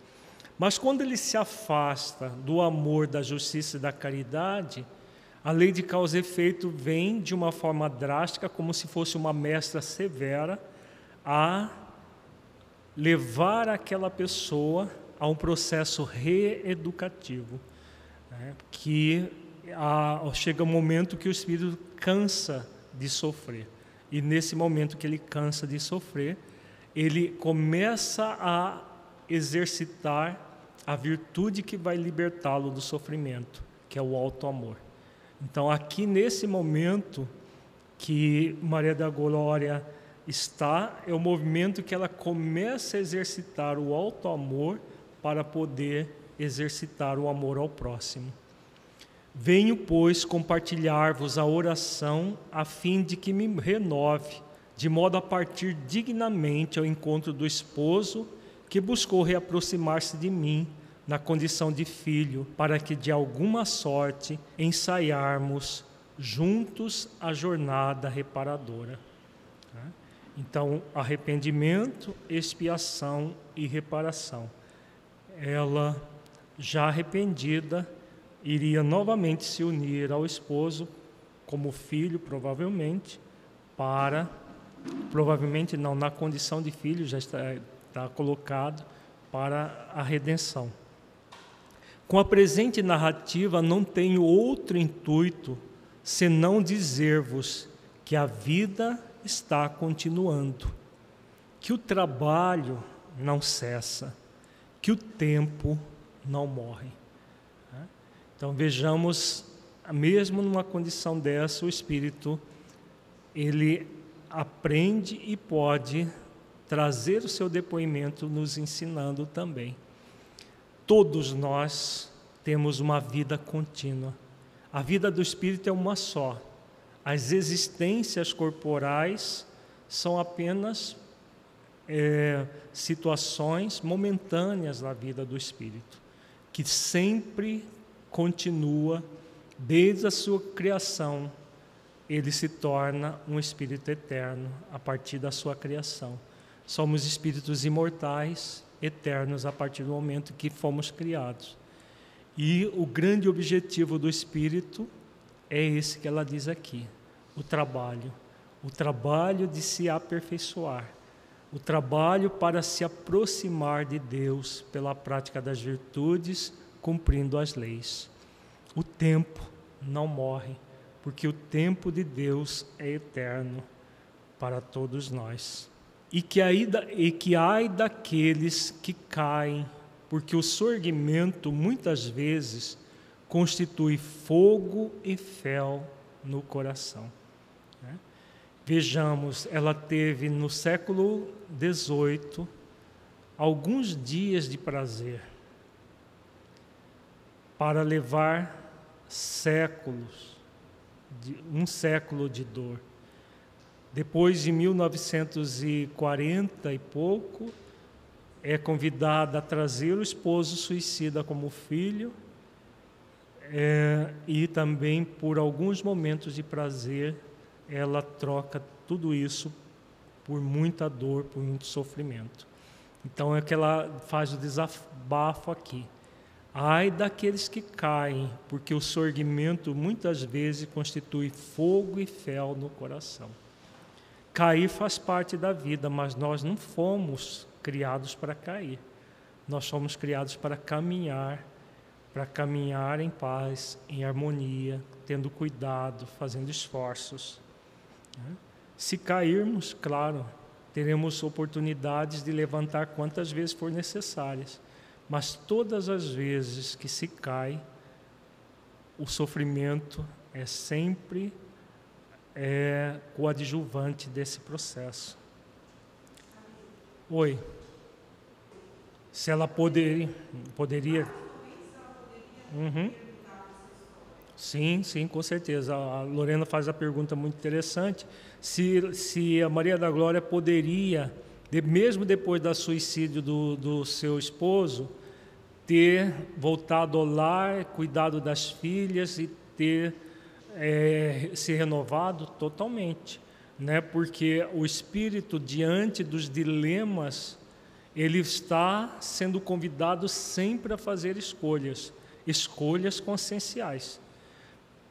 Mas quando ele se afasta do amor, da justiça e da caridade, a lei de causa e efeito vem de uma forma drástica, como se fosse uma mestra severa, a levar aquela pessoa a um processo reeducativo, né? que a, chega um momento que o espírito cansa de sofrer. E nesse momento que ele cansa de sofrer, ele começa a exercitar a virtude que vai libertá-lo do sofrimento, que é o alto amor. Então, aqui nesse momento que Maria da Glória está, é o movimento que ela começa a exercitar o alto amor para poder exercitar o amor ao próximo. Venho, pois, compartilhar-vos a oração a fim de que me renove, de modo a partir dignamente ao encontro do esposo que buscou reaproximar-se de mim na condição de filho, para que de alguma sorte ensaiarmos juntos a jornada reparadora. Então, arrependimento, expiação e reparação. Ela, já arrependida, iria novamente se unir ao esposo como filho, provavelmente, para provavelmente não na condição de filho já está, está colocado para a redenção. Com a presente narrativa, não tenho outro intuito senão dizer-vos que a vida está continuando, que o trabalho não cessa, que o tempo não morre. Então vejamos, mesmo numa condição dessa, o espírito ele aprende e pode trazer o seu depoimento nos ensinando também. Todos nós temos uma vida contínua. A vida do espírito é uma só. As existências corporais são apenas é, situações momentâneas na vida do espírito, que sempre continua, desde a sua criação, ele se torna um espírito eterno a partir da sua criação. Somos espíritos imortais, eternos a partir do momento que fomos criados. E o grande objetivo do espírito é esse que ela diz aqui: o trabalho. O trabalho de se aperfeiçoar. O trabalho para se aproximar de Deus pela prática das virtudes, cumprindo as leis. O tempo não morre, porque o tempo de Deus é eterno para todos nós e que, aí, e que ai daqueles que caem, porque o sorgimento muitas vezes constitui fogo e fel no coração. Né? Vejamos, ela teve no século XVIII alguns dias de prazer para levar séculos, um século de dor. Depois de 1940 e pouco, é convidada a trazer o esposo suicida como filho é, e também por alguns momentos de prazer ela troca tudo isso por muita dor, por muito sofrimento. Então é que ela faz o desabafo aqui. Ai daqueles que caem, porque o sorgimento muitas vezes constitui fogo e fel no coração. Cair faz parte da vida, mas nós não fomos criados para cair. Nós fomos criados para caminhar, para caminhar em paz, em harmonia, tendo cuidado, fazendo esforços. Né? Se cairmos, claro, teremos oportunidades de levantar quantas vezes for necessárias, mas todas as vezes que se cai, o sofrimento é sempre é coadjuvante desse processo. Oi. Se ela poder, poderia. Uhum. Sim, sim, com certeza. A Lorena faz a pergunta muito interessante. Se, se a Maria da Glória poderia, de, mesmo depois do suicídio do, do seu esposo, ter voltado ao lar, cuidado das filhas e ter é, ser renovado totalmente, né? Porque o espírito diante dos dilemas ele está sendo convidado sempre a fazer escolhas, escolhas conscienciais.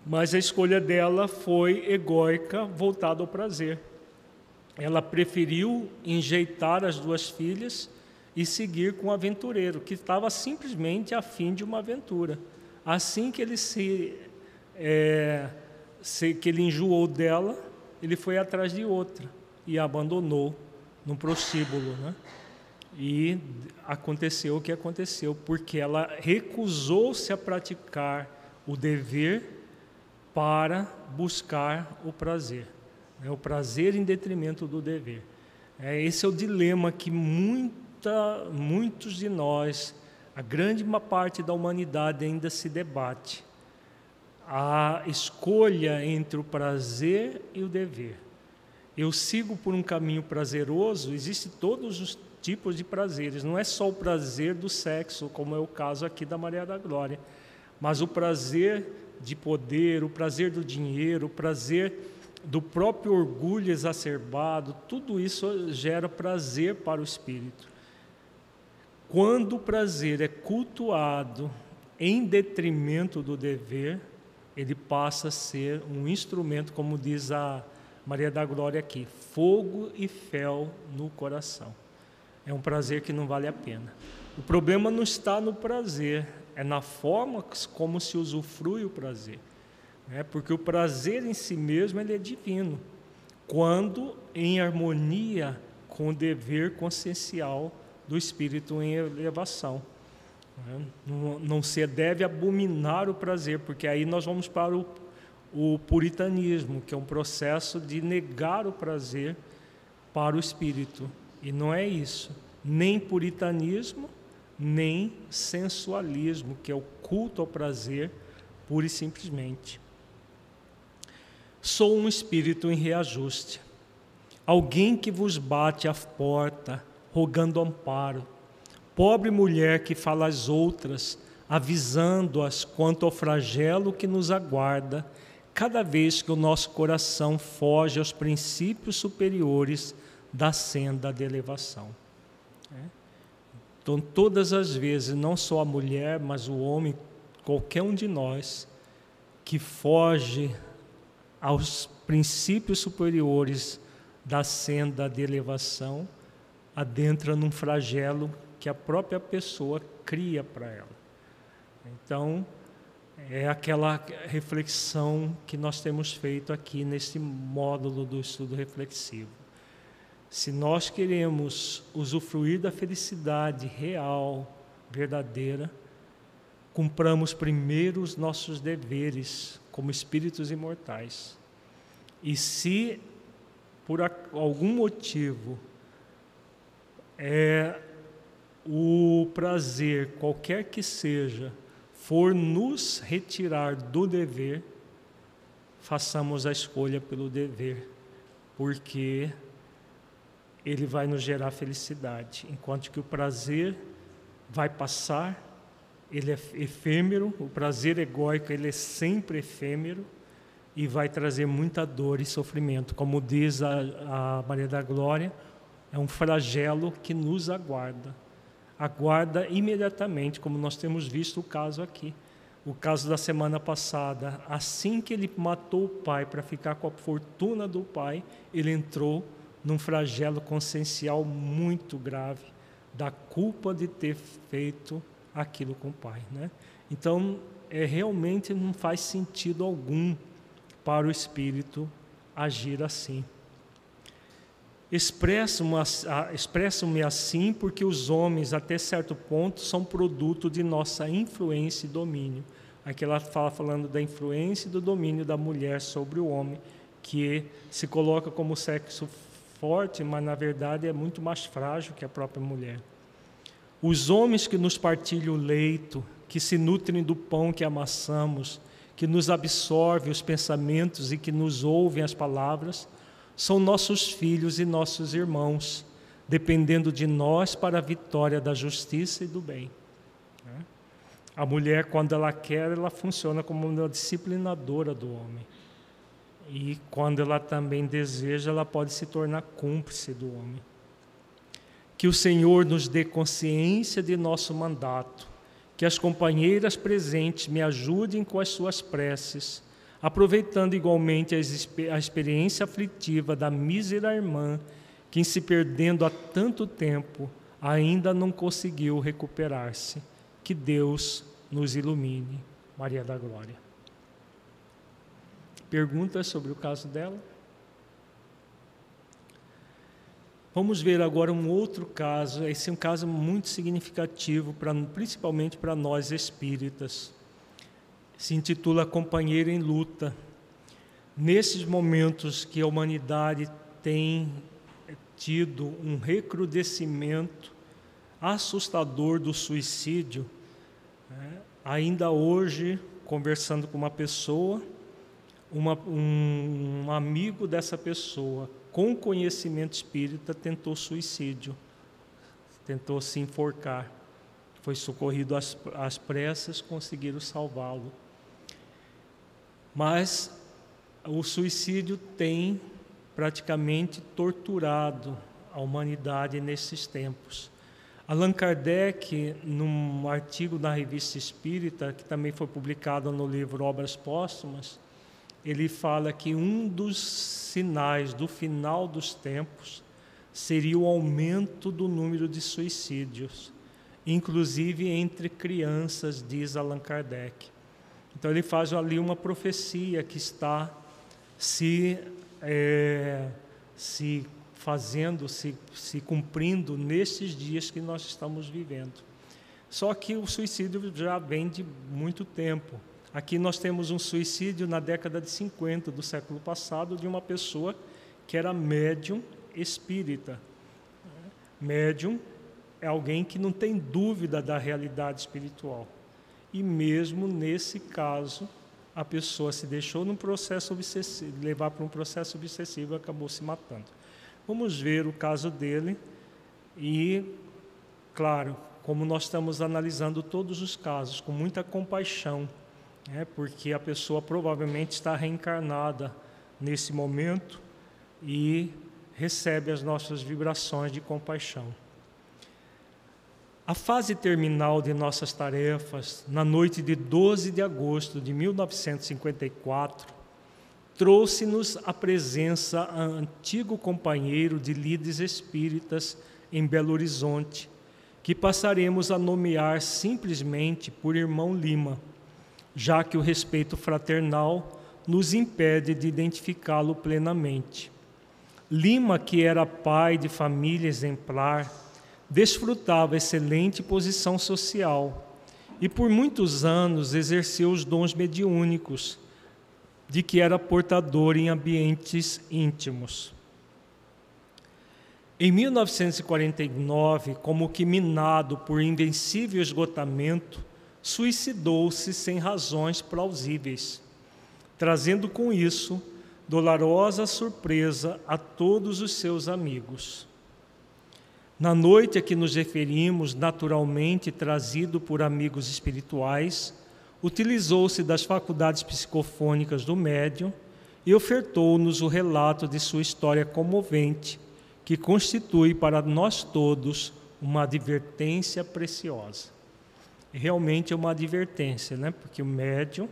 Mas a escolha dela foi egóica, voltada ao prazer. Ela preferiu enjeitar as duas filhas e seguir com o aventureiro, que estava simplesmente a fim de uma aventura. Assim que ele se é, que ele enjoou dela, ele foi atrás de outra e a abandonou num prostíbulo, né? E aconteceu o que aconteceu, porque ela recusou-se a praticar o dever para buscar o prazer, né? o prazer em detrimento do dever. É, esse é o dilema que muita, muitos de nós, a grande parte da humanidade ainda se debate a escolha entre o prazer e o dever. Eu sigo por um caminho prazeroso, existem todos os tipos de prazeres, não é só o prazer do sexo, como é o caso aqui da Maria da Glória, mas o prazer de poder, o prazer do dinheiro, o prazer do próprio orgulho exacerbado, tudo isso gera prazer para o espírito. Quando o prazer é cultuado em detrimento do dever, ele passa a ser um instrumento, como diz a Maria da Glória aqui, fogo e fel no coração. É um prazer que não vale a pena. O problema não está no prazer, é na forma como se usufrui o prazer. Né? Porque o prazer em si mesmo ele é divino, quando em harmonia com o dever consciencial do espírito em elevação. Né? Não, se deve abominar o prazer, porque aí nós vamos para o, o puritanismo, que é um processo de negar o prazer para o espírito. E não é isso. Nem puritanismo, nem sensualismo, que é o culto ao prazer, pura e simplesmente. Sou um espírito em reajuste, alguém que vos bate à porta, rogando amparo, pobre mulher que fala às outras, avisando-as quanto ao flagelo que nos aguarda, cada vez que o nosso coração foge aos princípios superiores da senda de elevação. É. Então, todas as vezes, não só a mulher, mas o homem, qualquer um de nós, que foge aos princípios superiores da senda de elevação, adentra num flagelo que a própria pessoa cria para ela. Então, é aquela reflexão que nós temos feito aqui nesse módulo do estudo reflexivo. Se nós queremos usufruir da felicidade real, verdadeira, cumpramos primeiro os nossos deveres como espíritos imortais. E se por algum motivo é o prazer, qualquer que seja, for nos retirar do dever, façamos a escolha pelo dever, porque ele vai nos gerar felicidade, enquanto que o prazer vai passar, ele é efêmero, o prazer egóico ele é sempre efêmero e vai trazer muita dor e sofrimento, como diz a, a Maria da Glória, é um flagelo que nos aguarda, aguarda imediatamente, como nós temos visto o caso aqui. O caso da semana passada, assim que ele matou o pai para ficar com a fortuna do pai, ele entrou num flagelo consciencial muito grave da culpa de ter feito aquilo com o pai, né? Então, é realmente não faz sentido algum para o espírito agir assim. Expresso-me assim porque os homens, até certo ponto, são produto de nossa influência e domínio. Aqui ela fala falando da influência e do domínio da mulher sobre o homem, que se coloca como sexo forte, mas na verdade é muito mais frágil que a própria mulher. Os homens que nos partilham o leito, que se nutrem do pão que amassamos, que nos absorvem os pensamentos e que nos ouvem as palavras, são nossos filhos e nossos irmãos, dependendo de nós para a vitória da justiça e do bem. Né? A mulher, quando ela quer, ela funciona como uma disciplinadora do homem. E quando ela também deseja, ela pode se tornar cúmplice do homem. Que o Senhor nos dê consciência de nosso mandato, que as companheiras presentes me ajudem com as suas preces, aproveitando igualmente a experiência aflitiva da mísera irmã, que, se perdendo há tanto tempo, ainda não conseguiu recuperar-se. Que Deus nos ilumine. Maria da Glória. Perguntas sobre o caso dela? Vamos ver agora um outro caso. Esse é um caso muito significativo, pra, principalmente para nós espíritas. Se intitula Companheiro em Luta. Nesses momentos que a humanidade tem tido um recrudescimento assustador do suicídio, né? ainda hoje, conversando com uma pessoa, uma, um, amigo dessa pessoa, com conhecimento espírita, tentou suicídio, tentou se enforcar. Foi socorrido às, às pressas, conseguiram salvá-lo. Mas o suicídio tem praticamente torturado a humanidade nesses tempos. Allan Kardec, num artigo na Revista Espírita, que também foi publicado no livro Obras Póstumas, ele fala que um dos sinais do final dos tempos seria o aumento do número de suicídios. inclusive entre crianças, diz Allan Kardec. Então ele faz ali uma profecia que está se, é, se fazendo, se, se cumprindo nesses dias que nós estamos vivendo. Só que o suicídio já vem de muito tempo. Aqui nós temos um suicídio na década de 50 do século passado de uma pessoa que era médium espírita. Médium é alguém que não tem dúvida da realidade espiritual. E mesmo nesse caso, a pessoa se deixou num processo obsessivo, levar para um processo obsessivo e acabou se matando. Vamos ver o caso dele e, claro, como nós estamos analisando todos os casos com muita compaixão, né, porque a pessoa provavelmente está reencarnada nesse momento e recebe as nossas vibrações de compaixão. A fase terminal de nossas tarefas, na noite de 12 de agosto de 1954, trouxe-nos a presença a antigo companheiro de lides espíritas em Belo Horizonte, que passaremos a nomear simplesmente por irmão Lima já que o respeito fraternal nos impede de identificá-lo plenamente. Lima, que era pai de família exemplar, desfrutava excelente posição social e por muitos anos exerceu os dons mediúnicos, de que era portador em ambientes íntimos. Em 1949, como que minado por invencível esgotamento, suicidou-se sem razões plausíveis, trazendo com isso dolorosa surpresa a todos os seus amigos. Na noite a que nos referimos, naturalmente trazido por amigos espirituais, utilizou-se das faculdades psicofônicas do médium e ofertou-nos o relato de sua história comovente, que constitui para nós todos uma advertência preciosa realmente é uma advertência, né? porque o médium,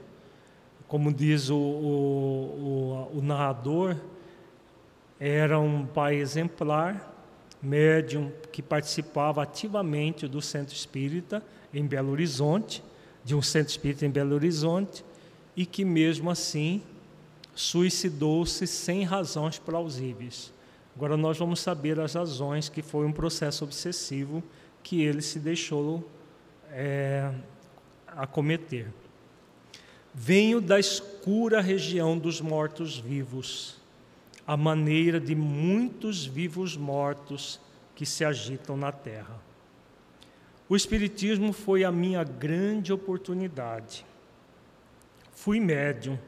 como diz o, o, o, o narrador, era um pai exemplar, médium que participava ativamente do centro espírita em Belo Horizonte, de um centro espírita em Belo Horizonte, e que mesmo assim suicidou-se sem razões plausíveis. Agora nós vamos saber as razões que foi um processo obsessivo que ele se deixou é, acometer. Venho da escura região dos mortos-vivos, a maneira de muitos vivos mortos que se agitam na terra. O Espiritismo foi a minha grande oportunidade. Fui médium,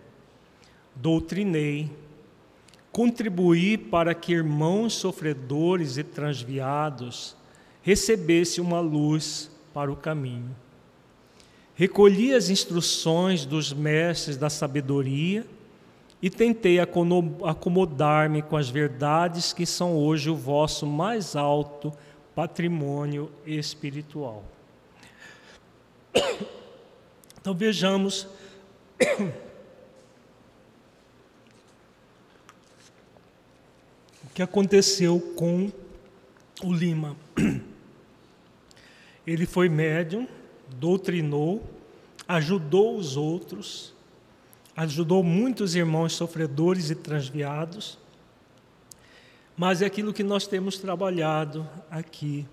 doutrinei, contribuí para que irmãos sofredores e transviados recebessem uma luz para o caminho. Recolhi as instruções dos mestres da sabedoria e tentei acomodar-me com as verdades que são hoje o vosso mais alto patrimônio espiritual. Então vejamos o que aconteceu com o Lima. Ele foi médium, doutrinou, ajudou os outros, ajudou muitos irmãos sofredores e transviados, mas é aquilo que nós temos trabalhado aqui.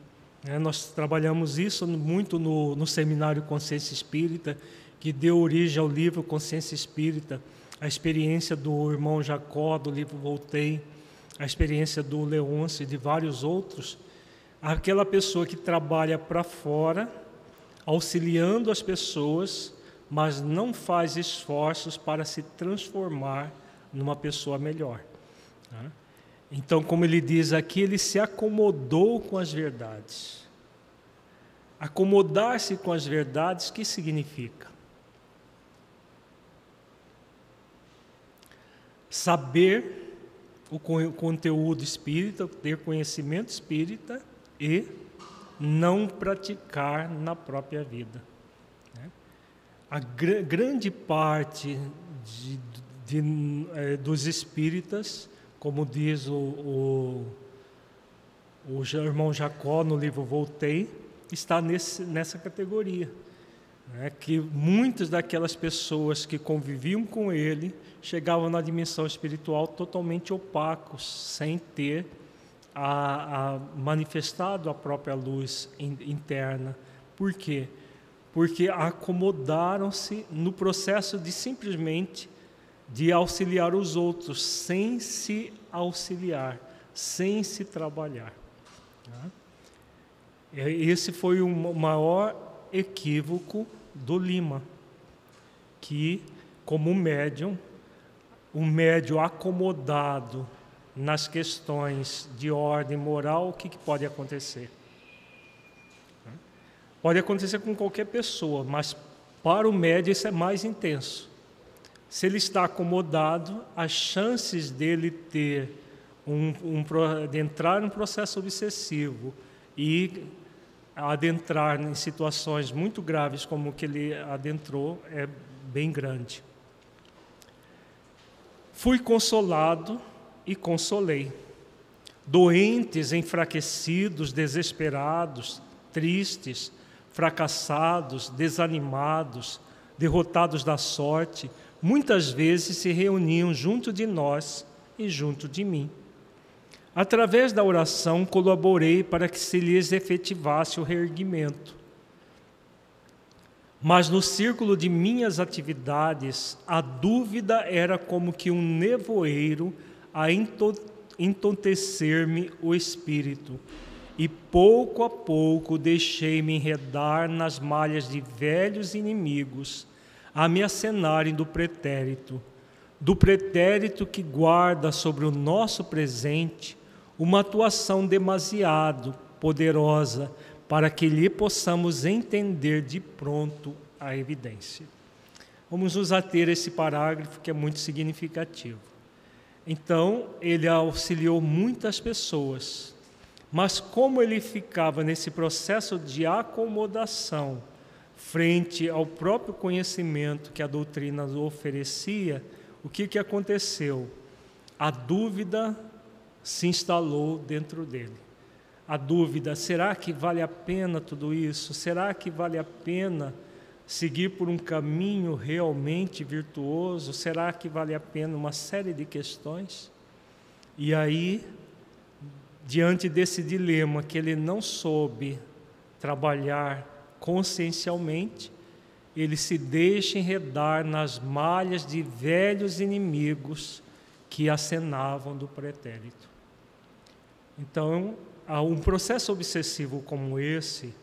Né? Nós trabalhamos isso muito no, no seminário Consciência Espírita, que deu origem ao livro Consciência Espírita, a experiência do irmão Jacó, do livro Voltei, a experiência do Leôncio e de vários outros aquela pessoa que trabalha para fora, auxiliando as pessoas, mas não faz esforços para se transformar numa pessoa melhor. Né? Então, como ele diz aqui, ele se acomodou com as verdades. Acomodar-se com as verdades, que significa? Saber o conteúdo espírita, ter conhecimento espírita e não praticar na própria vida. A gr grande parte de, de, é, dos espíritas, como diz o, o, o irmão Jacó no livro Voltei, está nesse, nessa categoria. Né? Que muitas daquelas pessoas que conviviam com ele chegavam na dimensão espiritual totalmente opacos, sem ter a, a manifestado a própria luz in, interna. Por quê? Porque acomodaram-se no processo de simplesmente de auxiliar os outros, sem se auxiliar, sem se trabalhar. Né? Esse foi o maior equívoco do Lima, que, como médium, um médium acomodado nas questões de ordem moral, o que pode acontecer? Pode acontecer com qualquer pessoa, mas para o médium isso é mais intenso. Se ele está acomodado, as chances dele ter um, um, de entrar num processo obsessivo e adentrar em situações muito graves como que ele adentrou é bem grande. Fui consolado e consolei. Doentes, enfraquecidos, desesperados, tristes, fracassados, desanimados, derrotados da sorte, muitas vezes se reuniam junto de nós e junto de mim. Através da oração, colaborei para que se lhes efetivasse o reerguimento. Mas no círculo de minhas atividades, a dúvida era como que um nevoeiro a entontecer-me o espírito, e pouco a pouco deixei-me enredar nas malhas de velhos inimigos a me acenarem do pretérito, do pretérito que guarda sobre o nosso presente uma atuação demasiado poderosa para que lhe possamos entender de pronto a evidência. Vamos nos ater a esse parágrafo que é muito significativo. Então, ele auxiliou muitas pessoas, mas como ele ficava nesse processo de acomodação frente ao próprio conhecimento que a doutrina oferecia, o que, que aconteceu? A dúvida se instalou dentro dele. A dúvida: será que vale a pena tudo isso? Será que vale a pena seguir por um caminho realmente virtuoso? Será que vale a pena uma série de questões? E aí, diante desse dilema que ele não soube trabalhar consciencialmente, ele se deixa enredar nas malhas de velhos inimigos que acenavam do pretérito. Então, um processo obsessivo como esse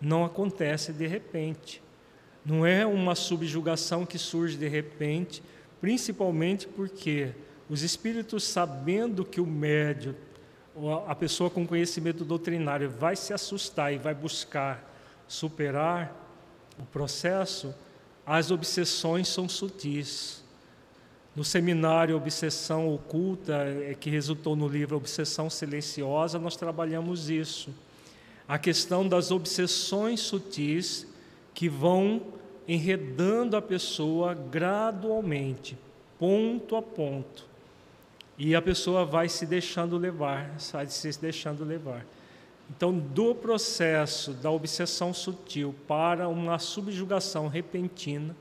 não acontece de repente. Não é uma subjugação que surge de repente, principalmente porque os espíritos, sabendo que o médio, a pessoa com conhecimento doutrinário, vai se assustar e vai buscar superar o processo, as obsessões são sutis. No seminário Obsessão Oculta, é, que resultou no livro Obsessão Silenciosa, nós trabalhamos isso. A questão das obsessões sutis que vão enredando a pessoa gradualmente, ponto a ponto. E a pessoa vai se deixando levar, vai se deixando levar. Então, do processo da obsessão sutil para uma subjugação repentina,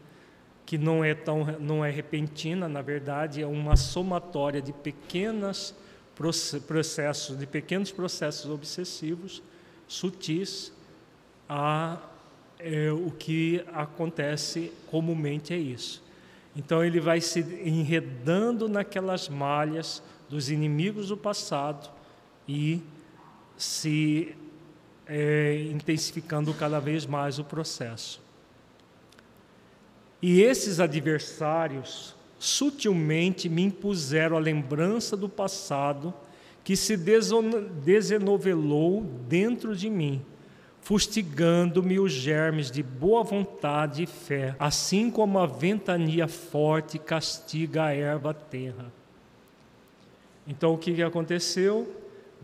que não é tão não é repentina, na verdade, é uma somatória de pequenas processos, de pequenos processos obsessivos, sutis, a é, o que acontece comumente é isso. Então ele vai se enredando naquelas malhas dos inimigos do passado e se é, intensificando cada vez mais o processo. E esses adversários sutilmente me impuseram a lembrança do passado que se desenovelou dentro de mim, fustigando-me os germes de boa vontade e fé, assim como a ventania forte castiga a erva terra. Então o que aconteceu?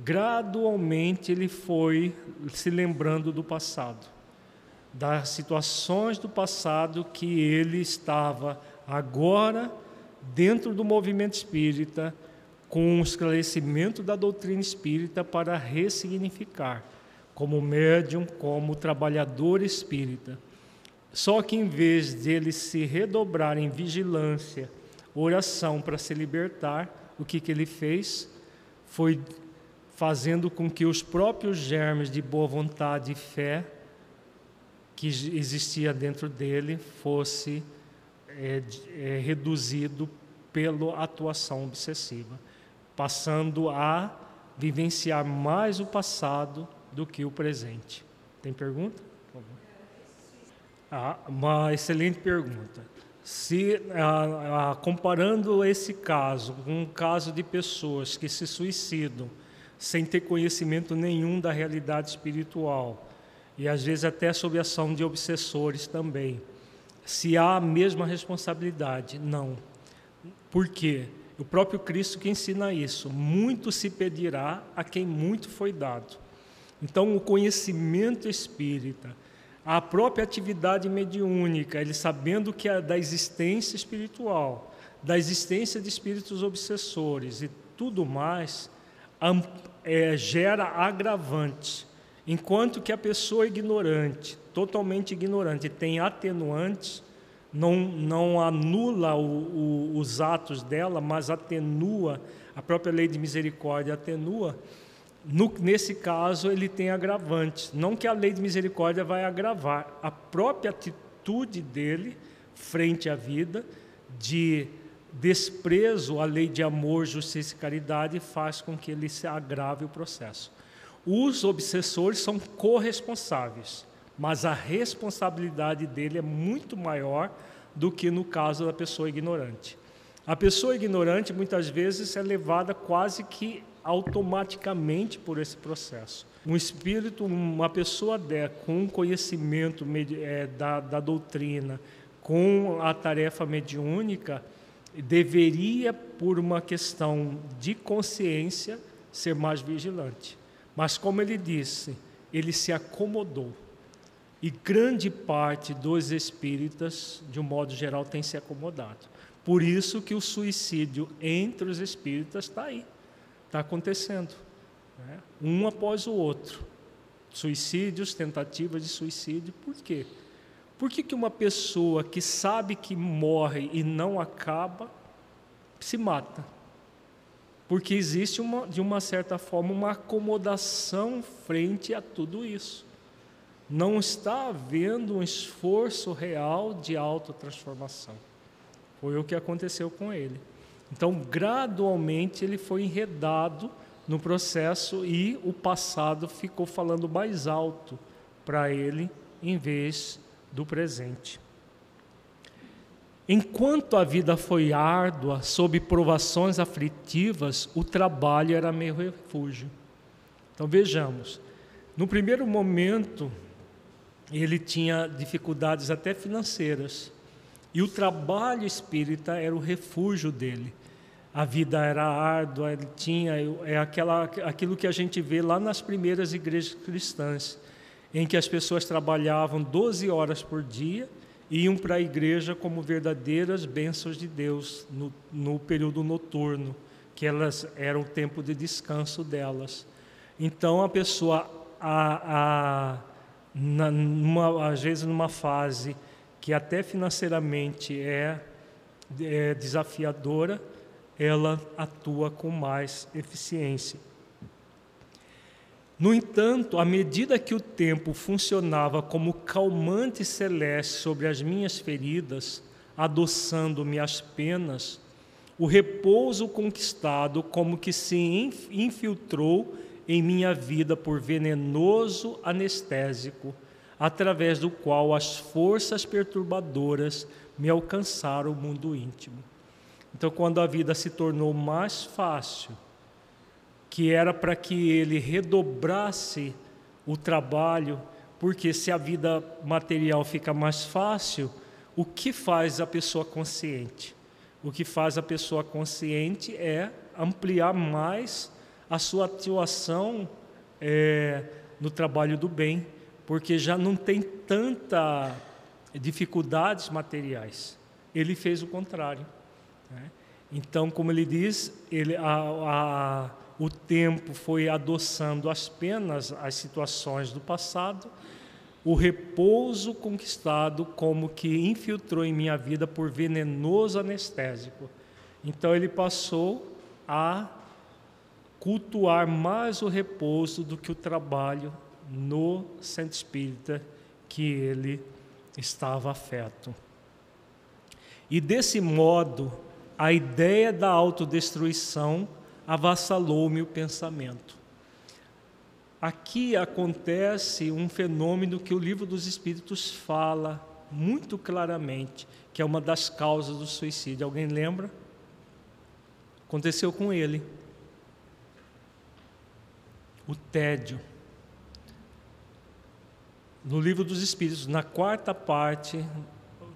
Gradualmente ele foi se lembrando do passado das situações do passado que ele estava agora dentro do movimento espírita, com o esclarecimento da doutrina espírita para ressignificar, como médium, como trabalhador espírita. Só que em vez de ele se redobrar em vigilância, oração para se libertar, o que, que ele fez? Foi fazendo com que os próprios germes de boa vontade e fé que existia dentro dele fosse é, é, reduzido pela atuação obsessiva, passando a vivenciar mais o passado do que o presente. Tem pergunta? Ah, uma excelente pergunta. Se ah, ah, comparando esse caso com um caso de pessoas que se suicidam sem ter conhecimento nenhum da realidade espiritual e às vezes até sob ação de obsessores também, se há a mesma responsabilidade? Não. Por quê? O próprio Cristo que ensina isso. Muito se pedirá a quem muito foi dado. Então, o conhecimento espírita, a própria atividade mediúnica, ele sabendo que é da existência espiritual, da existência de espíritos obsessores e tudo mais, é, gera agravante. Enquanto que a pessoa ignorante, totalmente ignorante, tem atenuantes, não, não anula o, o, os atos dela, mas atenua, a própria lei de misericórdia atenua, no, nesse caso ele tem agravantes. Não que a lei de misericórdia vai agravar, a própria atitude dele frente à vida, de desprezo à lei de amor, justiça e caridade, faz com que ele se agrave o processo. Os obsessores são corresponsáveis mas a responsabilidade dele é muito maior do que no caso da pessoa ignorante. A pessoa ignorante muitas vezes é levada quase que automaticamente por esse processo. Um espírito, uma pessoa com conhecimento é, da, da doutrina, com a tarefa mediúnica, deveria, por uma questão de consciência, ser mais vigilante. Mas, como ele disse, ele se acomodou. E grande parte dos espíritas, de um modo geral, tem se acomodado. Por isso que o suicídio entre os espíritas está aí, está acontecendo, né? um após o outro. Suicídios, tentativas de suicídio, por quê? Por que, que uma pessoa que sabe que morre e não acaba, se mata? Porque existe, uma, de uma certa forma, uma acomodação frente a tudo isso não está havendo um esforço real de autotransformação. Foi o que aconteceu com ele. Então, gradualmente, ele foi enredado no processo e o passado ficou falando mais alto para ele em vez do presente. Enquanto a vida foi árdua, sob provações aflitivas, o trabalho era meu refúgio. Então vejamos, no primeiro momento ele tinha dificuldades até financeiras. E o trabalho espírita era o refúgio dele. A vida era árdua, tinha é aquela, aquilo que a gente vê lá nas primeiras igrejas cristãs, em que as pessoas trabalhavam 12 horas por dia e iam para a igreja como verdadeiras bênçãos de Deus no, no período noturno, que elas eram o tempo de descanso delas. Então a pessoa a, a na, numa, às vezes numa fase que até financeiramente é, é desafiadora, ela atua com mais eficiência. No entanto, à medida que o tempo funcionava como calmante celeste sobre as minhas feridas, adoçando-me as penas, o repouso conquistado como que se infiltrou em minha vida por venenoso anestésico, através do qual as forças perturbadoras me alcançaram o mundo íntimo. Então, quando a vida se tornou mais fácil, que era para que ele redobrasse o trabalho, porque se a vida material fica mais fácil, o que faz a pessoa consciente? O que faz a pessoa consciente é ampliar mais a sua atuação é, no trabalho do bem, porque já não tem tanta dificuldades materiais. Ele fez o contrário. Então, como ele diz, ele, a, a, o tempo foi adoçando as penas, as situações do passado, o repouso conquistado como que infiltrou em minha vida por venenoso anestésico. Então ele passou a cultuar mais o repouso do que o trabalho no centro espírita que ele estava afeto. E desse modo, a ideia da autodestruição avassalou-me o pensamento. Aqui acontece um fenômeno que o livro dos Espíritos fala muito claramente, que é uma das causas do suicídio. Alguém lembra? Aconteceu com ele. O tédio. No livro dos Espíritos, na quarta parte,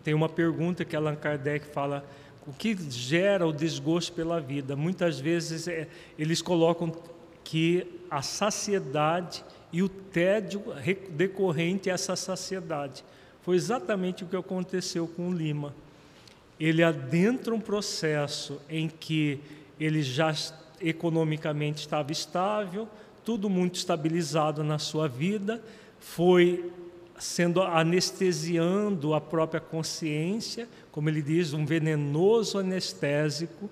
tem uma pergunta que Allan Kardec fala: o que gera o desgosto pela vida? Muitas vezes é, eles colocam que a saciedade e o tédio decorrente a essa saciedade. Foi exatamente o que aconteceu com o Lima. Ele adentra um processo em que ele já economicamente estava estável, tudo muito estabilizado na sua vida, foi sendo anestesiando a própria consciência, como ele diz, um venenoso anestésico,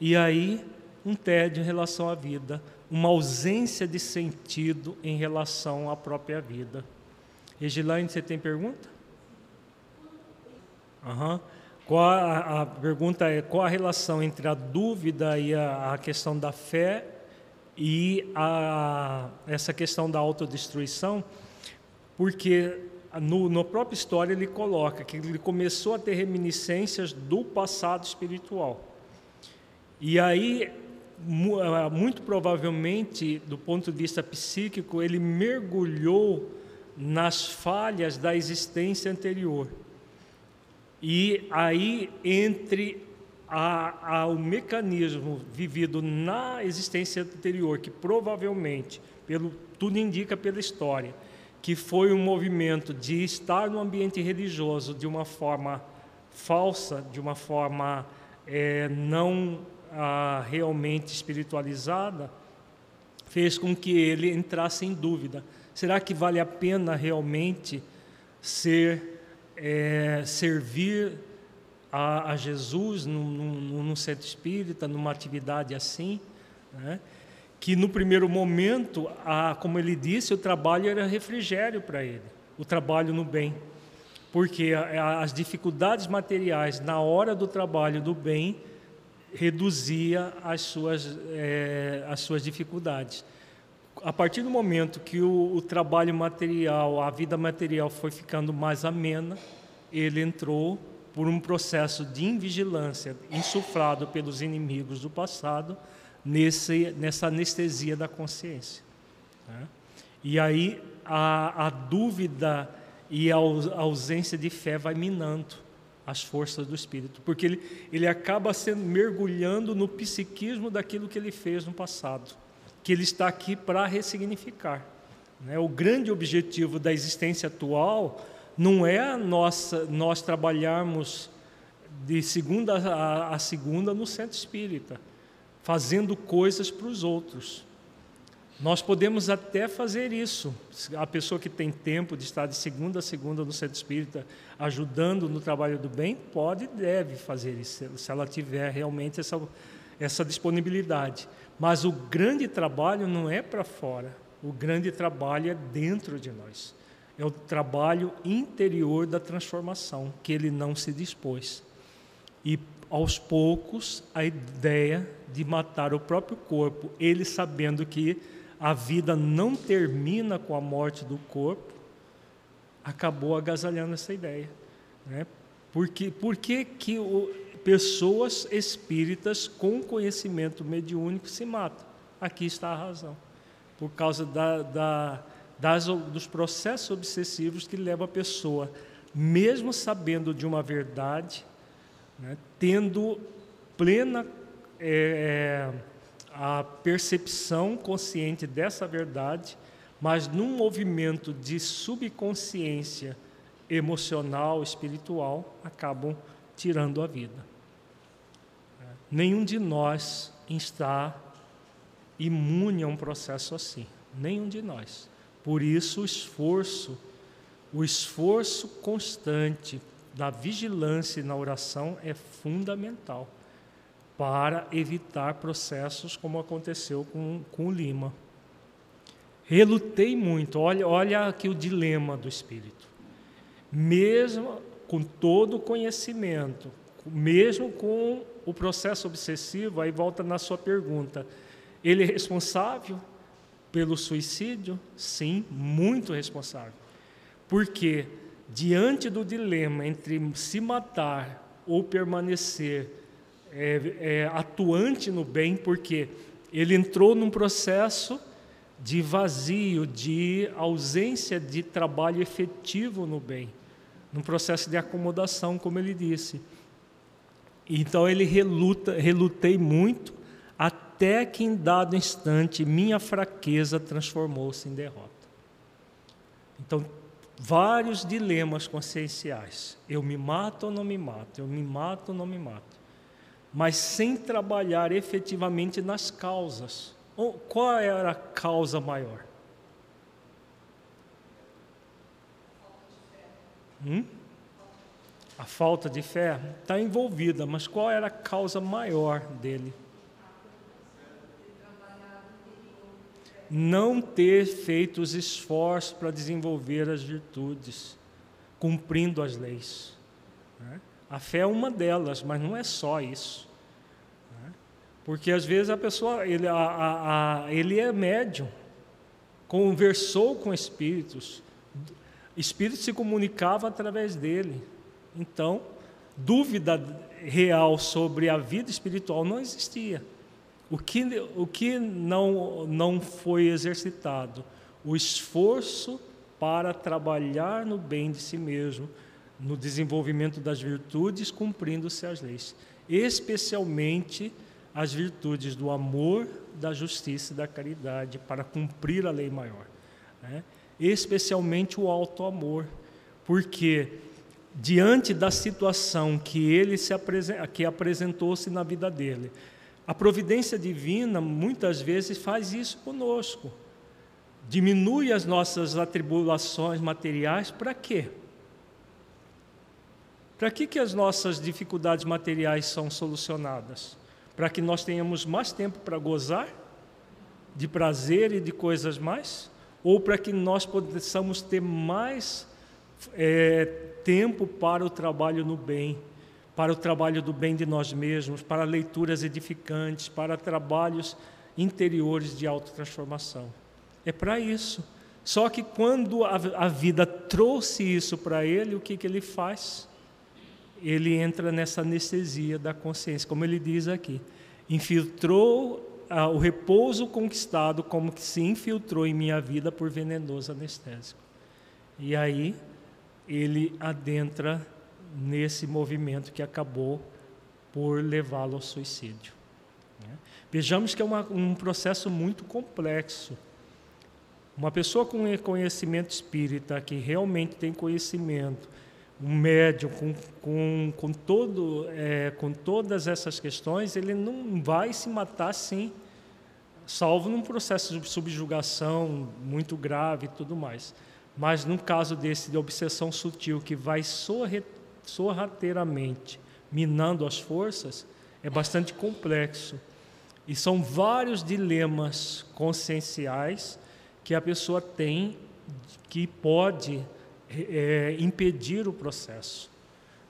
e aí um tédio em relação à vida, uma ausência de sentido em relação à própria vida. Regilaine, você tem pergunta? Uhum. Qual a, a, pergunta é qual a relação entre a dúvida e a, a questão da fé e a, essa questão da autodestruição? Porque no, no própria história ele coloca que ele começou a ter reminiscências do passado espiritual. E aí ah, muito provavelmente, do ponto de vista psíquico, ele mergulhou nas falhas da existência anterior. E aí, entre a, a, o mecanismo vivido na existência anterior, que provavelmente, pelo tudo indica pela história, que foi um movimento de estar no ambiente religioso de uma forma falsa, de uma forma é, não ah, realmente espiritualizada, fez com que ele entrasse em dúvida: será que vale a pena realmente ser é, servir a, a Jesus num, num, num, centro espírita, numa atividade assim? Né? Que no primeiro momento, a, como ele disse, o trabalho era refrigério para ele, o trabalho no bem porque as dificuldades materiais na hora do trabalho do bem reduzia as suas, é, as suas dificuldades. A partir do momento que o, o trabalho material, a vida material foi ficando mais amena, ele entrou por um processo de invigilância insuflado pelos inimigos do passado nesse, nessa anestesia da consciência. Né? E aí a, a dúvida e a ausência de fé vai minando as forças do espírito, porque ele, ele acaba sendo mergulhando no psiquismo daquilo que ele fez no passado, que ele está aqui para ressignificar. Né? O grande objetivo da existência atual não é nossa, nós trabalharmos de segunda a, a segunda no centro espírita, fazendo coisas para os outros. Nós podemos até fazer isso. A pessoa que tem tempo de estar de segunda a segunda no centro espírita, ajudando no trabalho do bem, pode e deve fazer isso, se ela tiver realmente essa, essa disponibilidade. Mas o grande trabalho não é para fora, o grande trabalho é dentro de nós. É o trabalho interior da transformação, que ele não se dispôs. E aos poucos, a ideia de matar o próprio corpo, ele sabendo que a vida não termina com a morte do corpo, acabou agasalhando essa ideia. Né? Porque, por que, que o, pessoas espíritas com conhecimento mediúnico se matam? Aqui está a razão. Por causa da, da, das, dos processos obsessivos que levam a pessoa, mesmo sabendo de uma verdade, né, tendo plena. É, a percepção consciente dessa verdade, mas num movimento de subconsciência emocional, espiritual, acabam tirando a vida. Nenhum de nós está imune a um processo assim, nenhum de nós. Por isso o esforço, o esforço constante da vigilância na oração é fundamental para evitar processos como aconteceu com, com o Lima. Relutei muito, olha, olha aqui o dilema do espírito. Mesmo com todo o conhecimento, mesmo com o processo obsessivo, aí volta na sua pergunta, ele é responsável pelo suicídio? Sim, muito responsável. Porque diante do dilema entre se matar ou permanecer é, é, atuante no bem, porque ele entrou num processo de vazio, de ausência de trabalho efetivo no bem, num processo de acomodação, como ele disse. Então ele reluta, relutei muito, até que em dado instante minha fraqueza transformou-se em derrota. Então, vários dilemas conscienciais. Eu me mato ou não me mato? Eu me mato ou não me mato? Mas sem trabalhar efetivamente nas causas. Qual era a causa maior? Hum? A falta de fé está envolvida, mas qual era a causa maior dele? Não ter feito os esforços para desenvolver as virtudes, cumprindo as leis. Né? A fé é uma delas, mas não é só isso. Né? Porque às vezes a pessoa, ele, a, a, a, ele é médium, conversou com espíritos, espíritos se comunicavam através dele então, dúvida real sobre a vida espiritual não existia. O que, o que não, não foi exercitado? O esforço para trabalhar no bem de si mesmo, no desenvolvimento das virtudes, cumprindo-se as leis, especialmente as virtudes do amor, da justiça e da caridade, para cumprir a lei maior. Né? Especialmente o alto amor, porque diante da situação que ele se que apresentou-se na vida dele. A providência divina muitas vezes faz isso conosco. Diminui as nossas atribulações materiais para quê? Para que, que as nossas dificuldades materiais são solucionadas? Para que nós tenhamos mais tempo para gozar de prazer e de coisas mais? Ou para que nós possamos ter mais é, tempo para o trabalho no bem, para o trabalho do bem de nós mesmos, para leituras edificantes, para trabalhos interiores de autotransformação. É para isso. Só que quando a, a vida trouxe isso para ele, o que, que ele faz? Ele entra nessa anestesia da consciência, como ele diz aqui. Infiltrou ah, o repouso conquistado como que se infiltrou em minha vida por venenoso anestésico. E aí ele adentra nesse movimento que acabou por levá-lo ao suicídio. Né? Vejamos que é uma, um processo muito complexo. Uma pessoa com conhecimento espírita, que realmente tem conhecimento, um médium com, com, com, todo, é, com todas essas questões, ele não vai se matar sim, salvo num processo de subjugação muito grave e tudo mais. Mas num caso desse de obsessão sutil que vai sorrateiramente minando as forças, é bastante complexo. E são vários dilemas conscienciais que a pessoa tem que pode é, impedir o processo.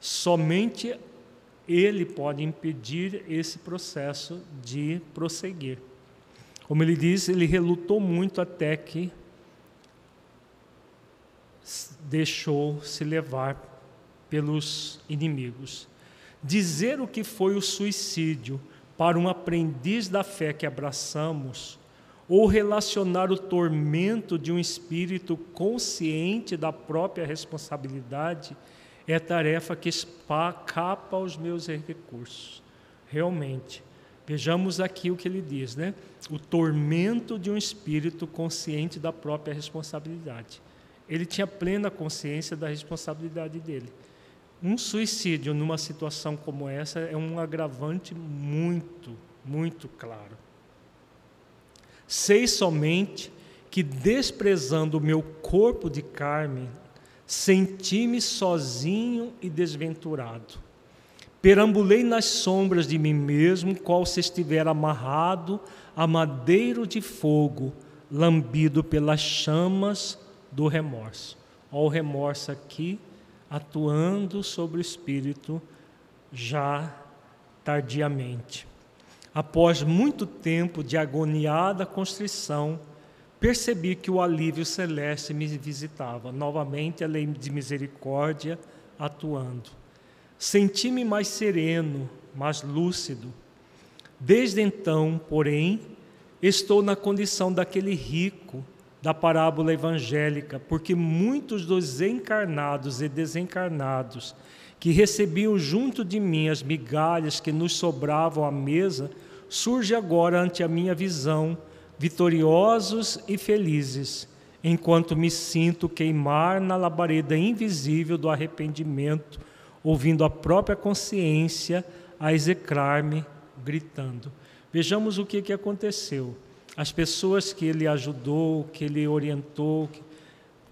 Somente ele pode impedir esse processo de prosseguir. Como ele diz, ele relutou muito até que deixou se levar pelos inimigos. Dizer o que foi o suicídio para um aprendiz da fé que abraçamos, ou relacionar o tormento de um espírito consciente da própria responsabilidade, é tarefa que escapa aos meus recursos. Realmente. Vejamos aqui o que ele diz, né? O tormento de um espírito consciente da própria responsabilidade ele tinha plena consciência da responsabilidade dele. Um suicídio numa situação como essa é um agravante muito, muito claro. Sei somente que, desprezando o meu corpo de carne, senti-me sozinho e desventurado. Perambulei nas sombras de mim mesmo, qual se estiver amarrado a madeiro de fogo, lambido pelas chamas do remorso. Olha o remorso aqui atuando sobre o espírito já tardiamente. Após muito tempo de agoniada constrição, percebi que o alívio celeste me visitava, novamente a lei de misericórdia atuando. Senti-me mais sereno, mais lúcido. Desde então, porém, estou na condição daquele rico da parábola evangélica, porque muitos dos encarnados e desencarnados que recebiam junto de mim as migalhas que nos sobravam à mesa, surge agora ante a minha visão, vitoriosos e felizes, enquanto me sinto queimar na labareda invisível do arrependimento, ouvindo a própria consciência a execrar-me, gritando. Vejamos o que, que aconteceu. As pessoas que ele ajudou, que ele orientou,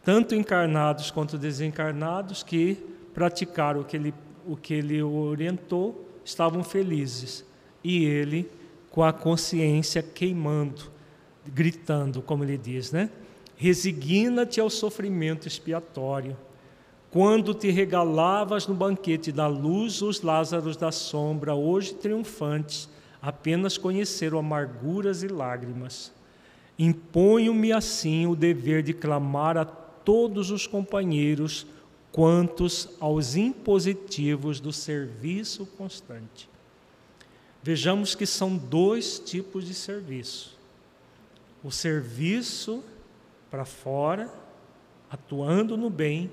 tanto encarnados quanto desencarnados, que praticaram o que ele, o que ele orientou, estavam felizes. E ele, com a consciência queimando, gritando, como ele diz, né? Resigna-te ao sofrimento expiatório. Quando te regalavas no banquete da luz os Lázaros da sombra, hoje triunfantes, apenas conheceram amarguras e lágrimas. Imponho-me assim o dever de clamar a todos os companheiros quantos aos impositivos do serviço constante. Vejamos que são dois tipos de serviço: o serviço para fora, atuando no bem,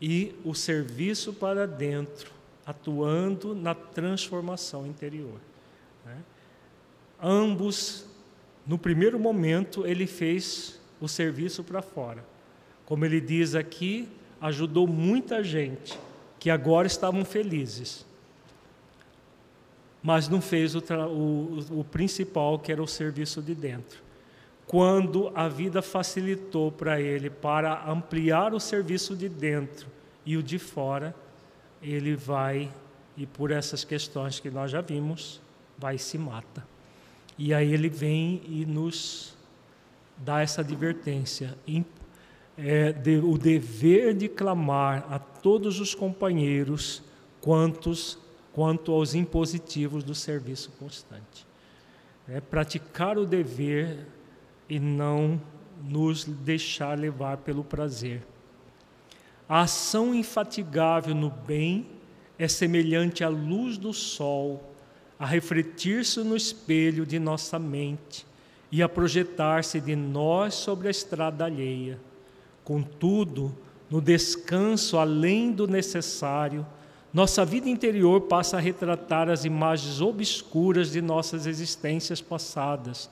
e o serviço para dentro, atuando na transformação interior. Né? Ambos, no primeiro momento, ele fez o serviço para fora. Como ele diz aqui, ajudou muita gente que agora estavam felizes, mas não fez o, o, o principal, que era o serviço de dentro. Quando a vida facilitou para ele para ampliar o serviço de dentro e o de fora, ele vai, e por essas questões que nós já vimos, vai e se mata. E aí ele vem e nos dá essa advertência. É de, o dever de clamar a todos os companheiros quantos, quanto aos impositivos do serviço constante. É praticar o dever e não nos deixar levar pelo prazer. A ação infatigável no bem é semelhante à luz do sol, a refletir-se no espelho de nossa mente e a projetar-se de nós sobre a estrada alheia. Contudo, no descanso além do necessário, nossa vida interior passa a retratar as imagens obscuras de nossas existências passadas,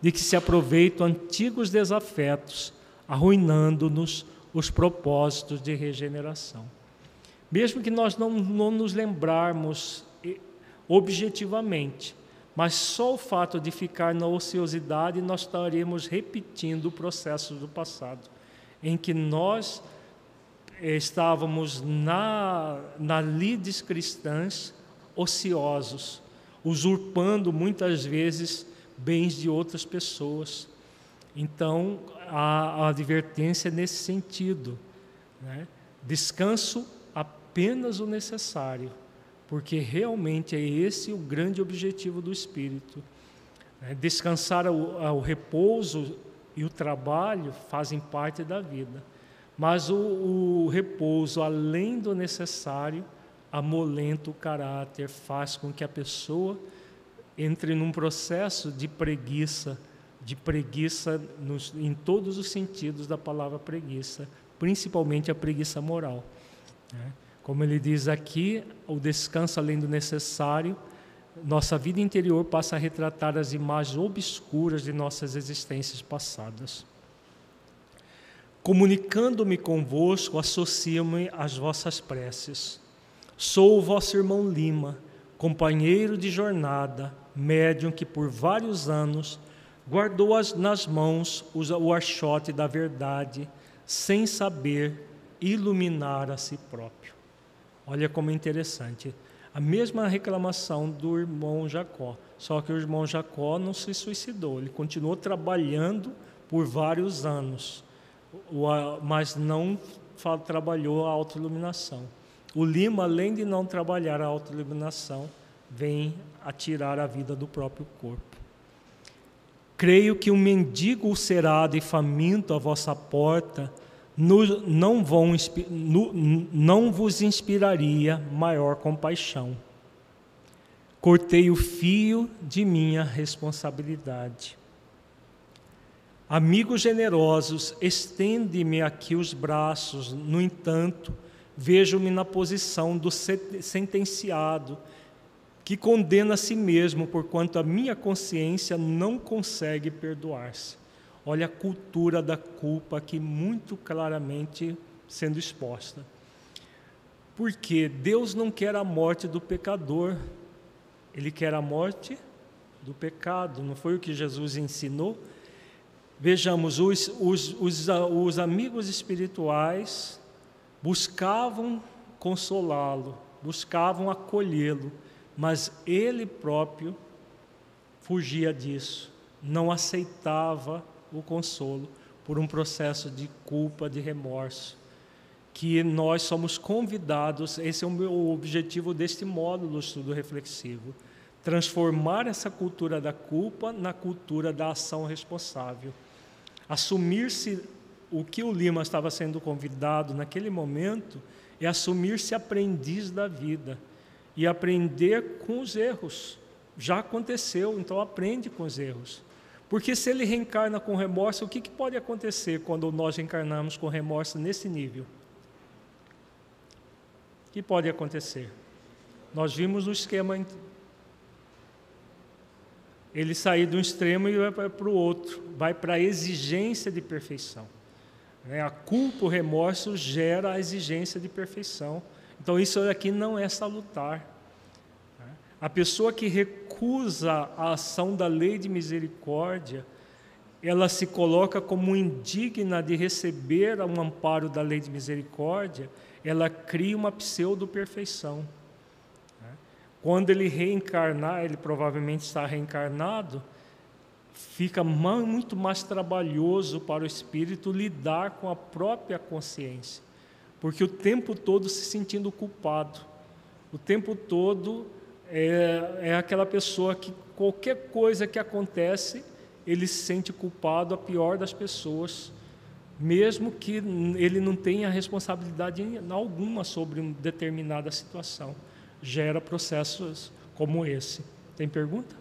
de que se aproveitam antigos desafetos, arruinando-nos os propósitos de regeneração. Mesmo que nós não, não nos lembrarmos objetivamente, mas só o fato de ficar na ociosidade, nós estaremos repetindo o processo do passado, em que nós eh, estávamos na, na lides cristãs ociosos, usurpando muitas vezes bens de outras pessoas. Então, a, a advertência nesse sentido. Né? Descanso apenas o necessário, porque realmente é esse o grande objetivo do espírito. Né? Descansar o repouso e o trabalho fazem parte da vida, mas o, o repouso, além do necessário, amolenta o caráter, faz com que a pessoa entre num processo de preguiça de preguiça nos, em todos os sentidos da palavra preguiça, principalmente a preguiça moral. Né? Como ele diz aqui, o descanso além do necessário, nossa vida interior passa a retratar as imagens obscuras de nossas existências passadas. Comunicando-me convosco, associo-me às vossas preces. Sou o vosso irmão Lima, companheiro de jornada, médium que por vários anos guardou as, nas mãos o archote da verdade, sem saber iluminar a si próprio. Olha como é interessante. A mesma reclamação do irmão Jacó, só que o irmão Jacó não se suicidou, ele continuou trabalhando por vários anos, mas não trabalhou a autoiluminação. O Lima, além de não trabalhar a autoiluminação, vem a tirar a vida do próprio corpo. Creio que um mendigo ulcerado e faminto à vossa porta não, vão, não vos inspiraria maior compaixão. Cortei o fio de minha responsabilidade. Amigos generosos, estende-me aqui os braços, no entanto, vejo-me na posição do sentenciado que condena a si mesmo, porquanto a minha consciência não consegue perdoar-se. Olha a cultura da culpa aqui muito claramente sendo exposta. Porque Deus não quer a morte do pecador, Ele quer a morte do pecado. Não foi o que Jesus ensinou? Vejamos, os, os, os, os amigos espirituais buscavam consolá-lo, buscavam acolhê-lo, mas ele próprio fugia disso, não aceitava o consolo por um processo de culpa, de remorso. Que nós somos convidados, esse é o objetivo deste módulo estudo reflexivo, transformar essa cultura da culpa na cultura da ação responsável. Assumir-se o que o Lima estava sendo convidado naquele momento é assumir-se aprendiz da vida e aprender com os erros. Já aconteceu, então aprende com os erros. Porque se ele reencarna com remorso, o que, que pode acontecer quando nós reencarnamos com remorso nesse nível? O que pode acontecer? Nós vimos o esquema. Ele sair de um extremo e vai para o outro, vai para a exigência de perfeição. A culpa, o remorso gera a exigência de perfeição. Então, isso aqui não é salutar. A pessoa que recusa a ação da lei de misericórdia, ela se coloca como indigna de receber um amparo da lei de misericórdia, ela cria uma pseudo-perfeição. Quando ele reencarnar, ele provavelmente está reencarnado, fica muito mais trabalhoso para o espírito lidar com a própria consciência, porque o tempo todo se sentindo culpado, o tempo todo é, é aquela pessoa que qualquer coisa que acontece, ele se sente culpado, a pior das pessoas, mesmo que ele não tenha responsabilidade alguma sobre uma determinada situação. Gera processos como esse. Tem pergunta?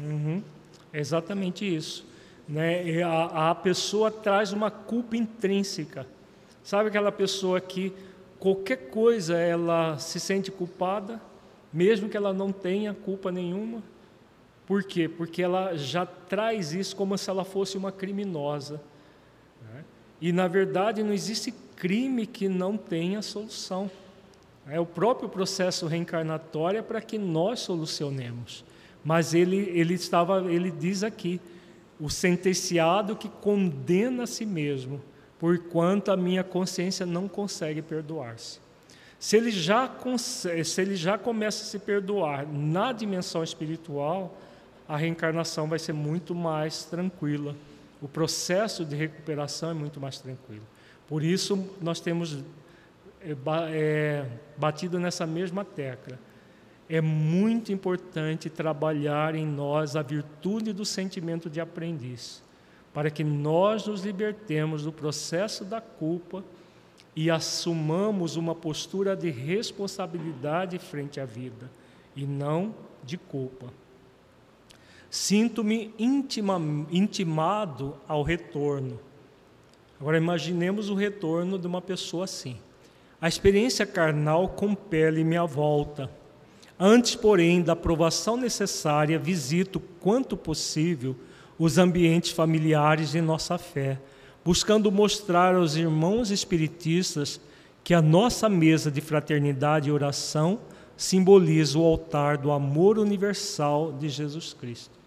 Uhum, é exatamente isso. Né? A, a pessoa traz uma culpa intrínseca Sabe aquela pessoa que qualquer coisa ela se sente culpada, mesmo que ela não tenha culpa nenhuma? Por quê? Porque ela já traz isso como se ela fosse uma criminosa. Né? E, na verdade, não existe crime que não tenha solução. É o próprio processo reencarnatório é para que nós solucionemos. Mas ele, ele, estava, ele diz aqui, o sentenciado que condena a si mesmo porquanto a minha consciência não consegue perdoar-se. Se ele, já se ele já começa a se perdoar na dimensão espiritual, a reencarnação vai ser muito mais tranquila. O processo de recuperação é muito mais tranquilo. Por isso, nós temos é, batido nessa mesma tecla. É muito importante trabalhar em nós a virtude do sentimento de aprendiz para que nós nos libertemos do processo da culpa e assumamos uma postura de responsabilidade frente à vida e não de culpa. Sinto-me intimado ao retorno. Agora imaginemos o retorno de uma pessoa assim. A experiência carnal compele-me à volta. Antes, porém, da aprovação necessária, visito quanto possível os ambientes familiares de nossa fé, buscando mostrar aos irmãos espiritistas que a nossa mesa de fraternidade e oração simboliza o altar do amor universal de Jesus Cristo.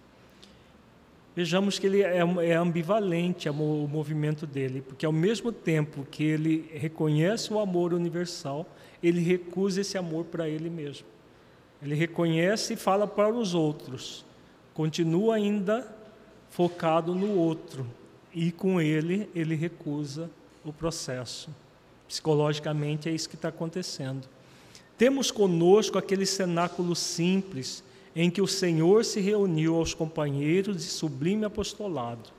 Vejamos que ele é, é ambivalente o movimento dele, porque ao mesmo tempo que ele reconhece o amor universal, ele recusa esse amor para ele mesmo. Ele reconhece e fala para os outros, continua ainda focado no outro, e com ele, ele recusa o processo. Psicologicamente é isso que está acontecendo. Temos conosco aquele cenáculo simples em que o Senhor se reuniu aos companheiros de sublime apostolado.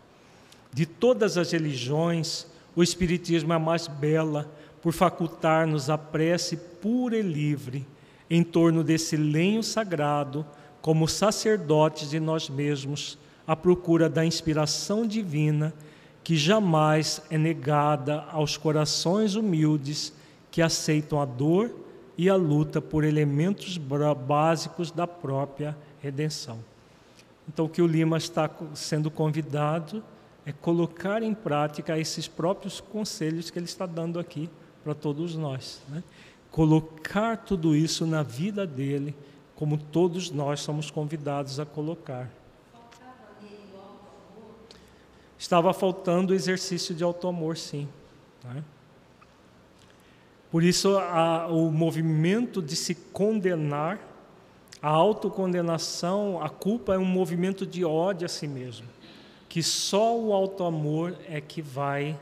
De todas as religiões, o Espiritismo é a mais bela, por facultar-nos a prece pura e livre em torno desse lenho sagrado, como sacerdotes de nós mesmos, à procura da inspiração divina que jamais é negada aos corações humildes que aceitam a dor e a luta por elementos básicos da própria redenção. Então, o que o Lima está sendo convidado é colocar em prática esses próprios conselhos que ele está dando aqui para todos nós. Né? Colocar tudo isso na vida dele, como todos nós somos convidados a colocar. Estava faltando o exercício de auto-amor, sim. Né? Por isso, a, o movimento de se condenar, a autocondenação, a culpa é um movimento de ódio a si mesmo, que só o auto-amor é que vai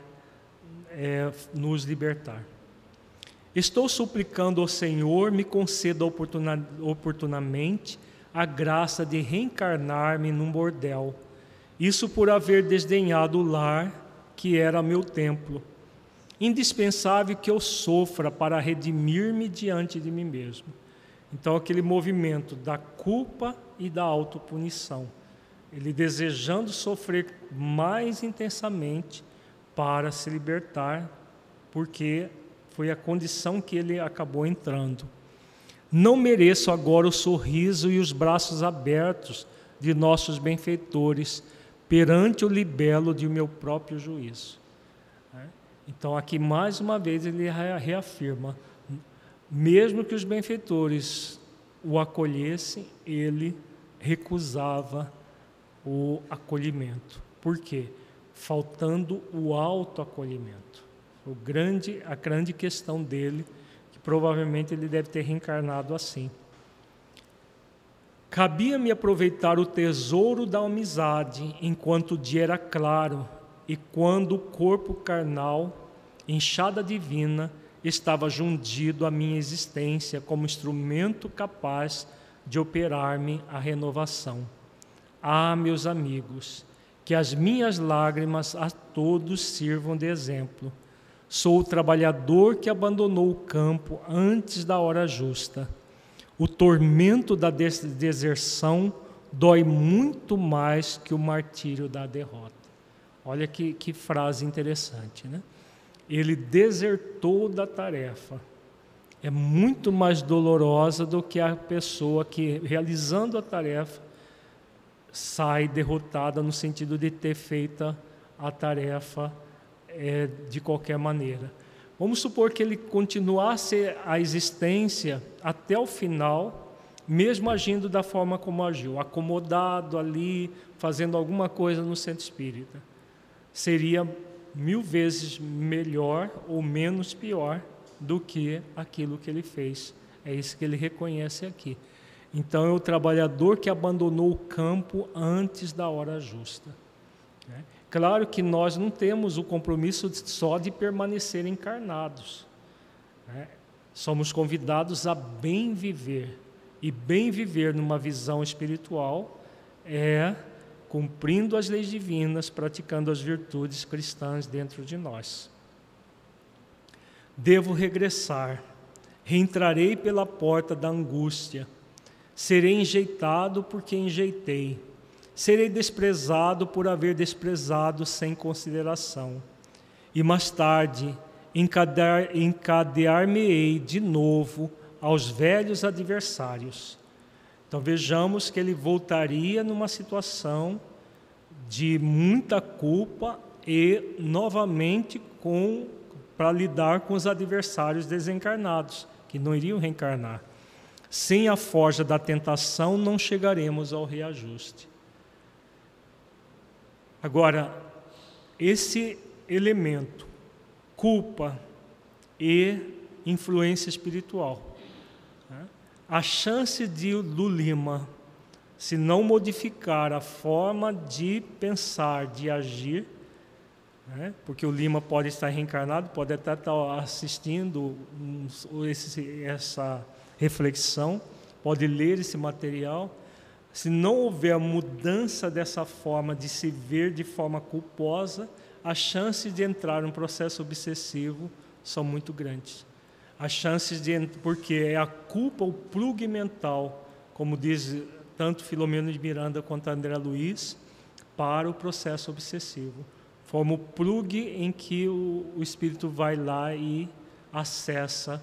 é, nos libertar. Estou suplicando ao Senhor me conceda oportuna, oportunamente a graça de reencarnar-me num bordel, isso por haver desdenhado o lar que era meu templo indispensável que eu sofra para redimir-me diante de mim mesmo. Então, aquele movimento da culpa e da autopunição. Ele desejando sofrer mais intensamente para se libertar, porque foi a condição que ele acabou entrando. Não mereço agora o sorriso e os braços abertos de nossos benfeitores perante o libelo de meu próprio juízo. Então, aqui mais uma vez ele reafirma: mesmo que os benfeitores o acolhessem, ele recusava o acolhimento. Por quê? Faltando o autoacolhimento. O grande, a grande questão dele, que provavelmente ele deve ter reencarnado assim. Cabia-me aproveitar o tesouro da amizade enquanto o dia era claro e quando o corpo carnal enxada divina, estava jundido à minha existência como instrumento capaz de operar-me a renovação. Ah, meus amigos, que as minhas lágrimas a todos sirvam de exemplo. Sou o trabalhador que abandonou o campo antes da hora justa. O tormento da deserção dói muito mais que o martírio da derrota. Olha que, que frase interessante, né? ele desertou da tarefa. É muito mais dolorosa do que a pessoa que, realizando a tarefa, sai derrotada no sentido de ter feito a tarefa é, de qualquer maneira. Vamos supor que ele continuasse a existência até o final, mesmo agindo da forma como agiu, acomodado ali, fazendo alguma coisa no centro espírita. Seria mil vezes melhor ou menos pior do que aquilo que ele fez. É isso que ele reconhece aqui. Então é o trabalhador que abandonou o campo antes da hora justa. Claro que nós não temos o compromisso só de permanecer encarnados. Né? Somos convidados a bem viver. E bem viver numa visão espiritual é cumprindo as leis divinas, praticando as virtudes cristãs dentro de nós. Devo regressar, reentrarei pela porta da angústia, serei enjeitado porque enjeitei, serei desprezado por haver desprezado sem consideração, e mais tarde encadear-me-ei de novo aos velhos adversários então vejamos que ele voltaria numa situação de muita culpa e novamente com para lidar com os adversários desencarnados, que não iriam reencarnar. Sem a forja da tentação, não chegaremos ao reajuste. Agora, esse elemento, culpa e influência espiritual, né? a chance de do Lima, se não modificar a forma de pensar, de agir, né? porque o Lima pode estar reencarnado, pode até estar assistindo esse, essa reflexão, pode ler esse material. Se não houver mudança dessa forma de se ver de forma culposa, as chances de entrar num processo obsessivo são muito grandes. As chances de porque é a culpa, o plug mental, como diz tanto Filomeno de Miranda quanto André Luiz, para o processo obsessivo forma o plug em que o, o espírito vai lá e acessa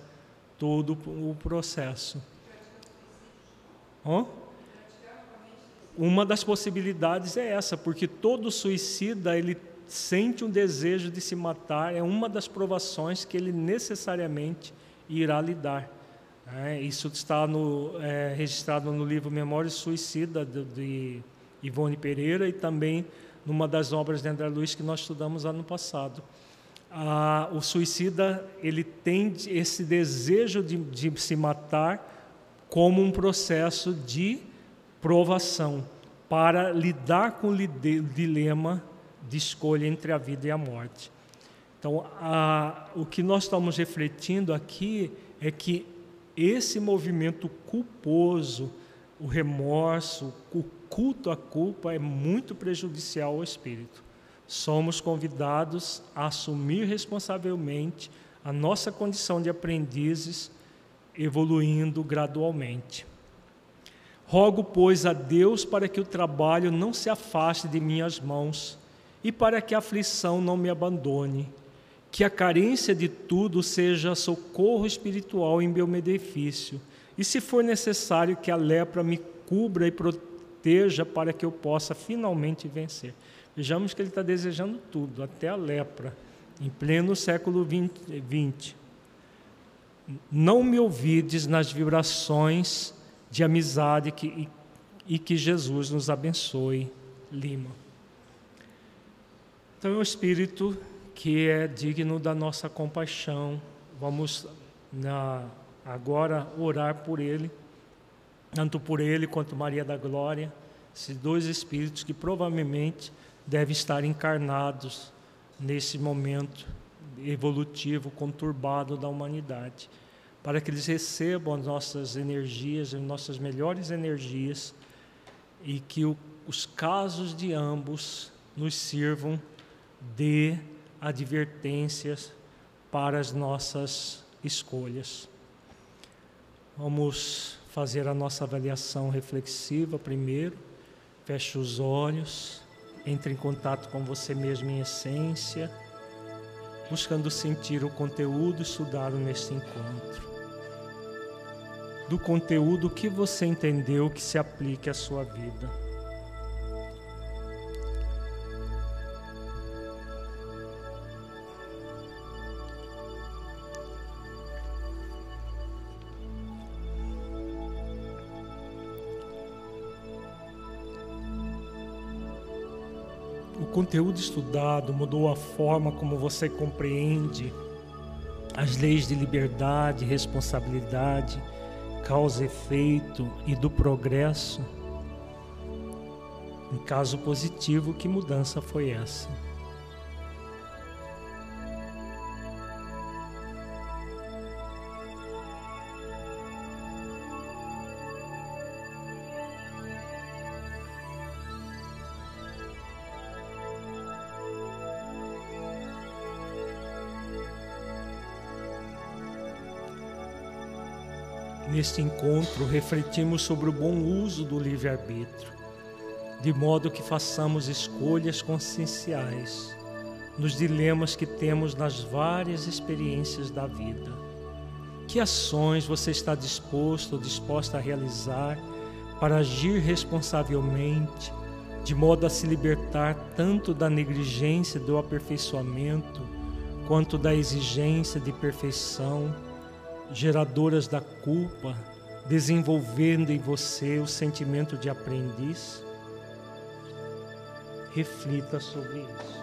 todo o processo. Oh? Uma das possibilidades é essa, porque todo suicida ele sente um desejo de se matar, é uma das provações que ele necessariamente irá lidar. É, isso está no, é, registrado no livro Memória Suicida de, de Ivone Pereira e também numa das obras de André Luiz que nós estudamos ano passado. Ah, o suicida ele tem esse desejo de, de se matar como um processo de provação para lidar com o dilema de escolha entre a vida e a morte. Então, a, o que nós estamos refletindo aqui é que esse movimento culposo, o remorso, o culto à culpa é muito prejudicial ao espírito. Somos convidados a assumir responsavelmente a nossa condição de aprendizes, evoluindo gradualmente. Rogo, pois, a Deus para que o trabalho não se afaste de minhas mãos e para que a aflição não me abandone, que a carência de tudo seja socorro espiritual em meu benefício, e se for necessário que a lepra me cubra e proteja para que eu possa finalmente vencer. Vejamos que ele está desejando tudo, até a lepra, em pleno século XX. Não me ouvides nas vibrações de amizade que, e, que Jesus nos abençoe. Lima. Então é um espírito que é digno da nossa compaixão. Vamos na, agora orar por ele tanto por ele quanto Maria da Glória, esses dois espíritos que provavelmente devem estar encarnados nesse momento evolutivo conturbado da humanidade, para que eles recebam as nossas energias, as nossas melhores energias e que o, os casos de ambos nos sirvam de advertências para as nossas escolhas. Vamos fazer a nossa avaliação reflexiva primeiro. Feche os olhos, entre em contato com você mesmo em essência, buscando sentir o conteúdo estudado neste encontro. Do conteúdo que você entendeu que se aplique à sua vida. conteúdo estudado mudou a forma como você compreende as leis de liberdade, responsabilidade, causa efeito e do progresso? Em caso positivo, que mudança foi essa? Neste encontro, refletimos sobre o bom uso do livre-arbítrio, de modo que façamos escolhas conscienciais nos dilemas que temos nas várias experiências da vida. Que ações você está disposto ou disposta a realizar para agir responsavelmente, de modo a se libertar tanto da negligência do aperfeiçoamento, quanto da exigência de perfeição? Geradoras da culpa, desenvolvendo em você o sentimento de aprendiz, reflita sobre isso.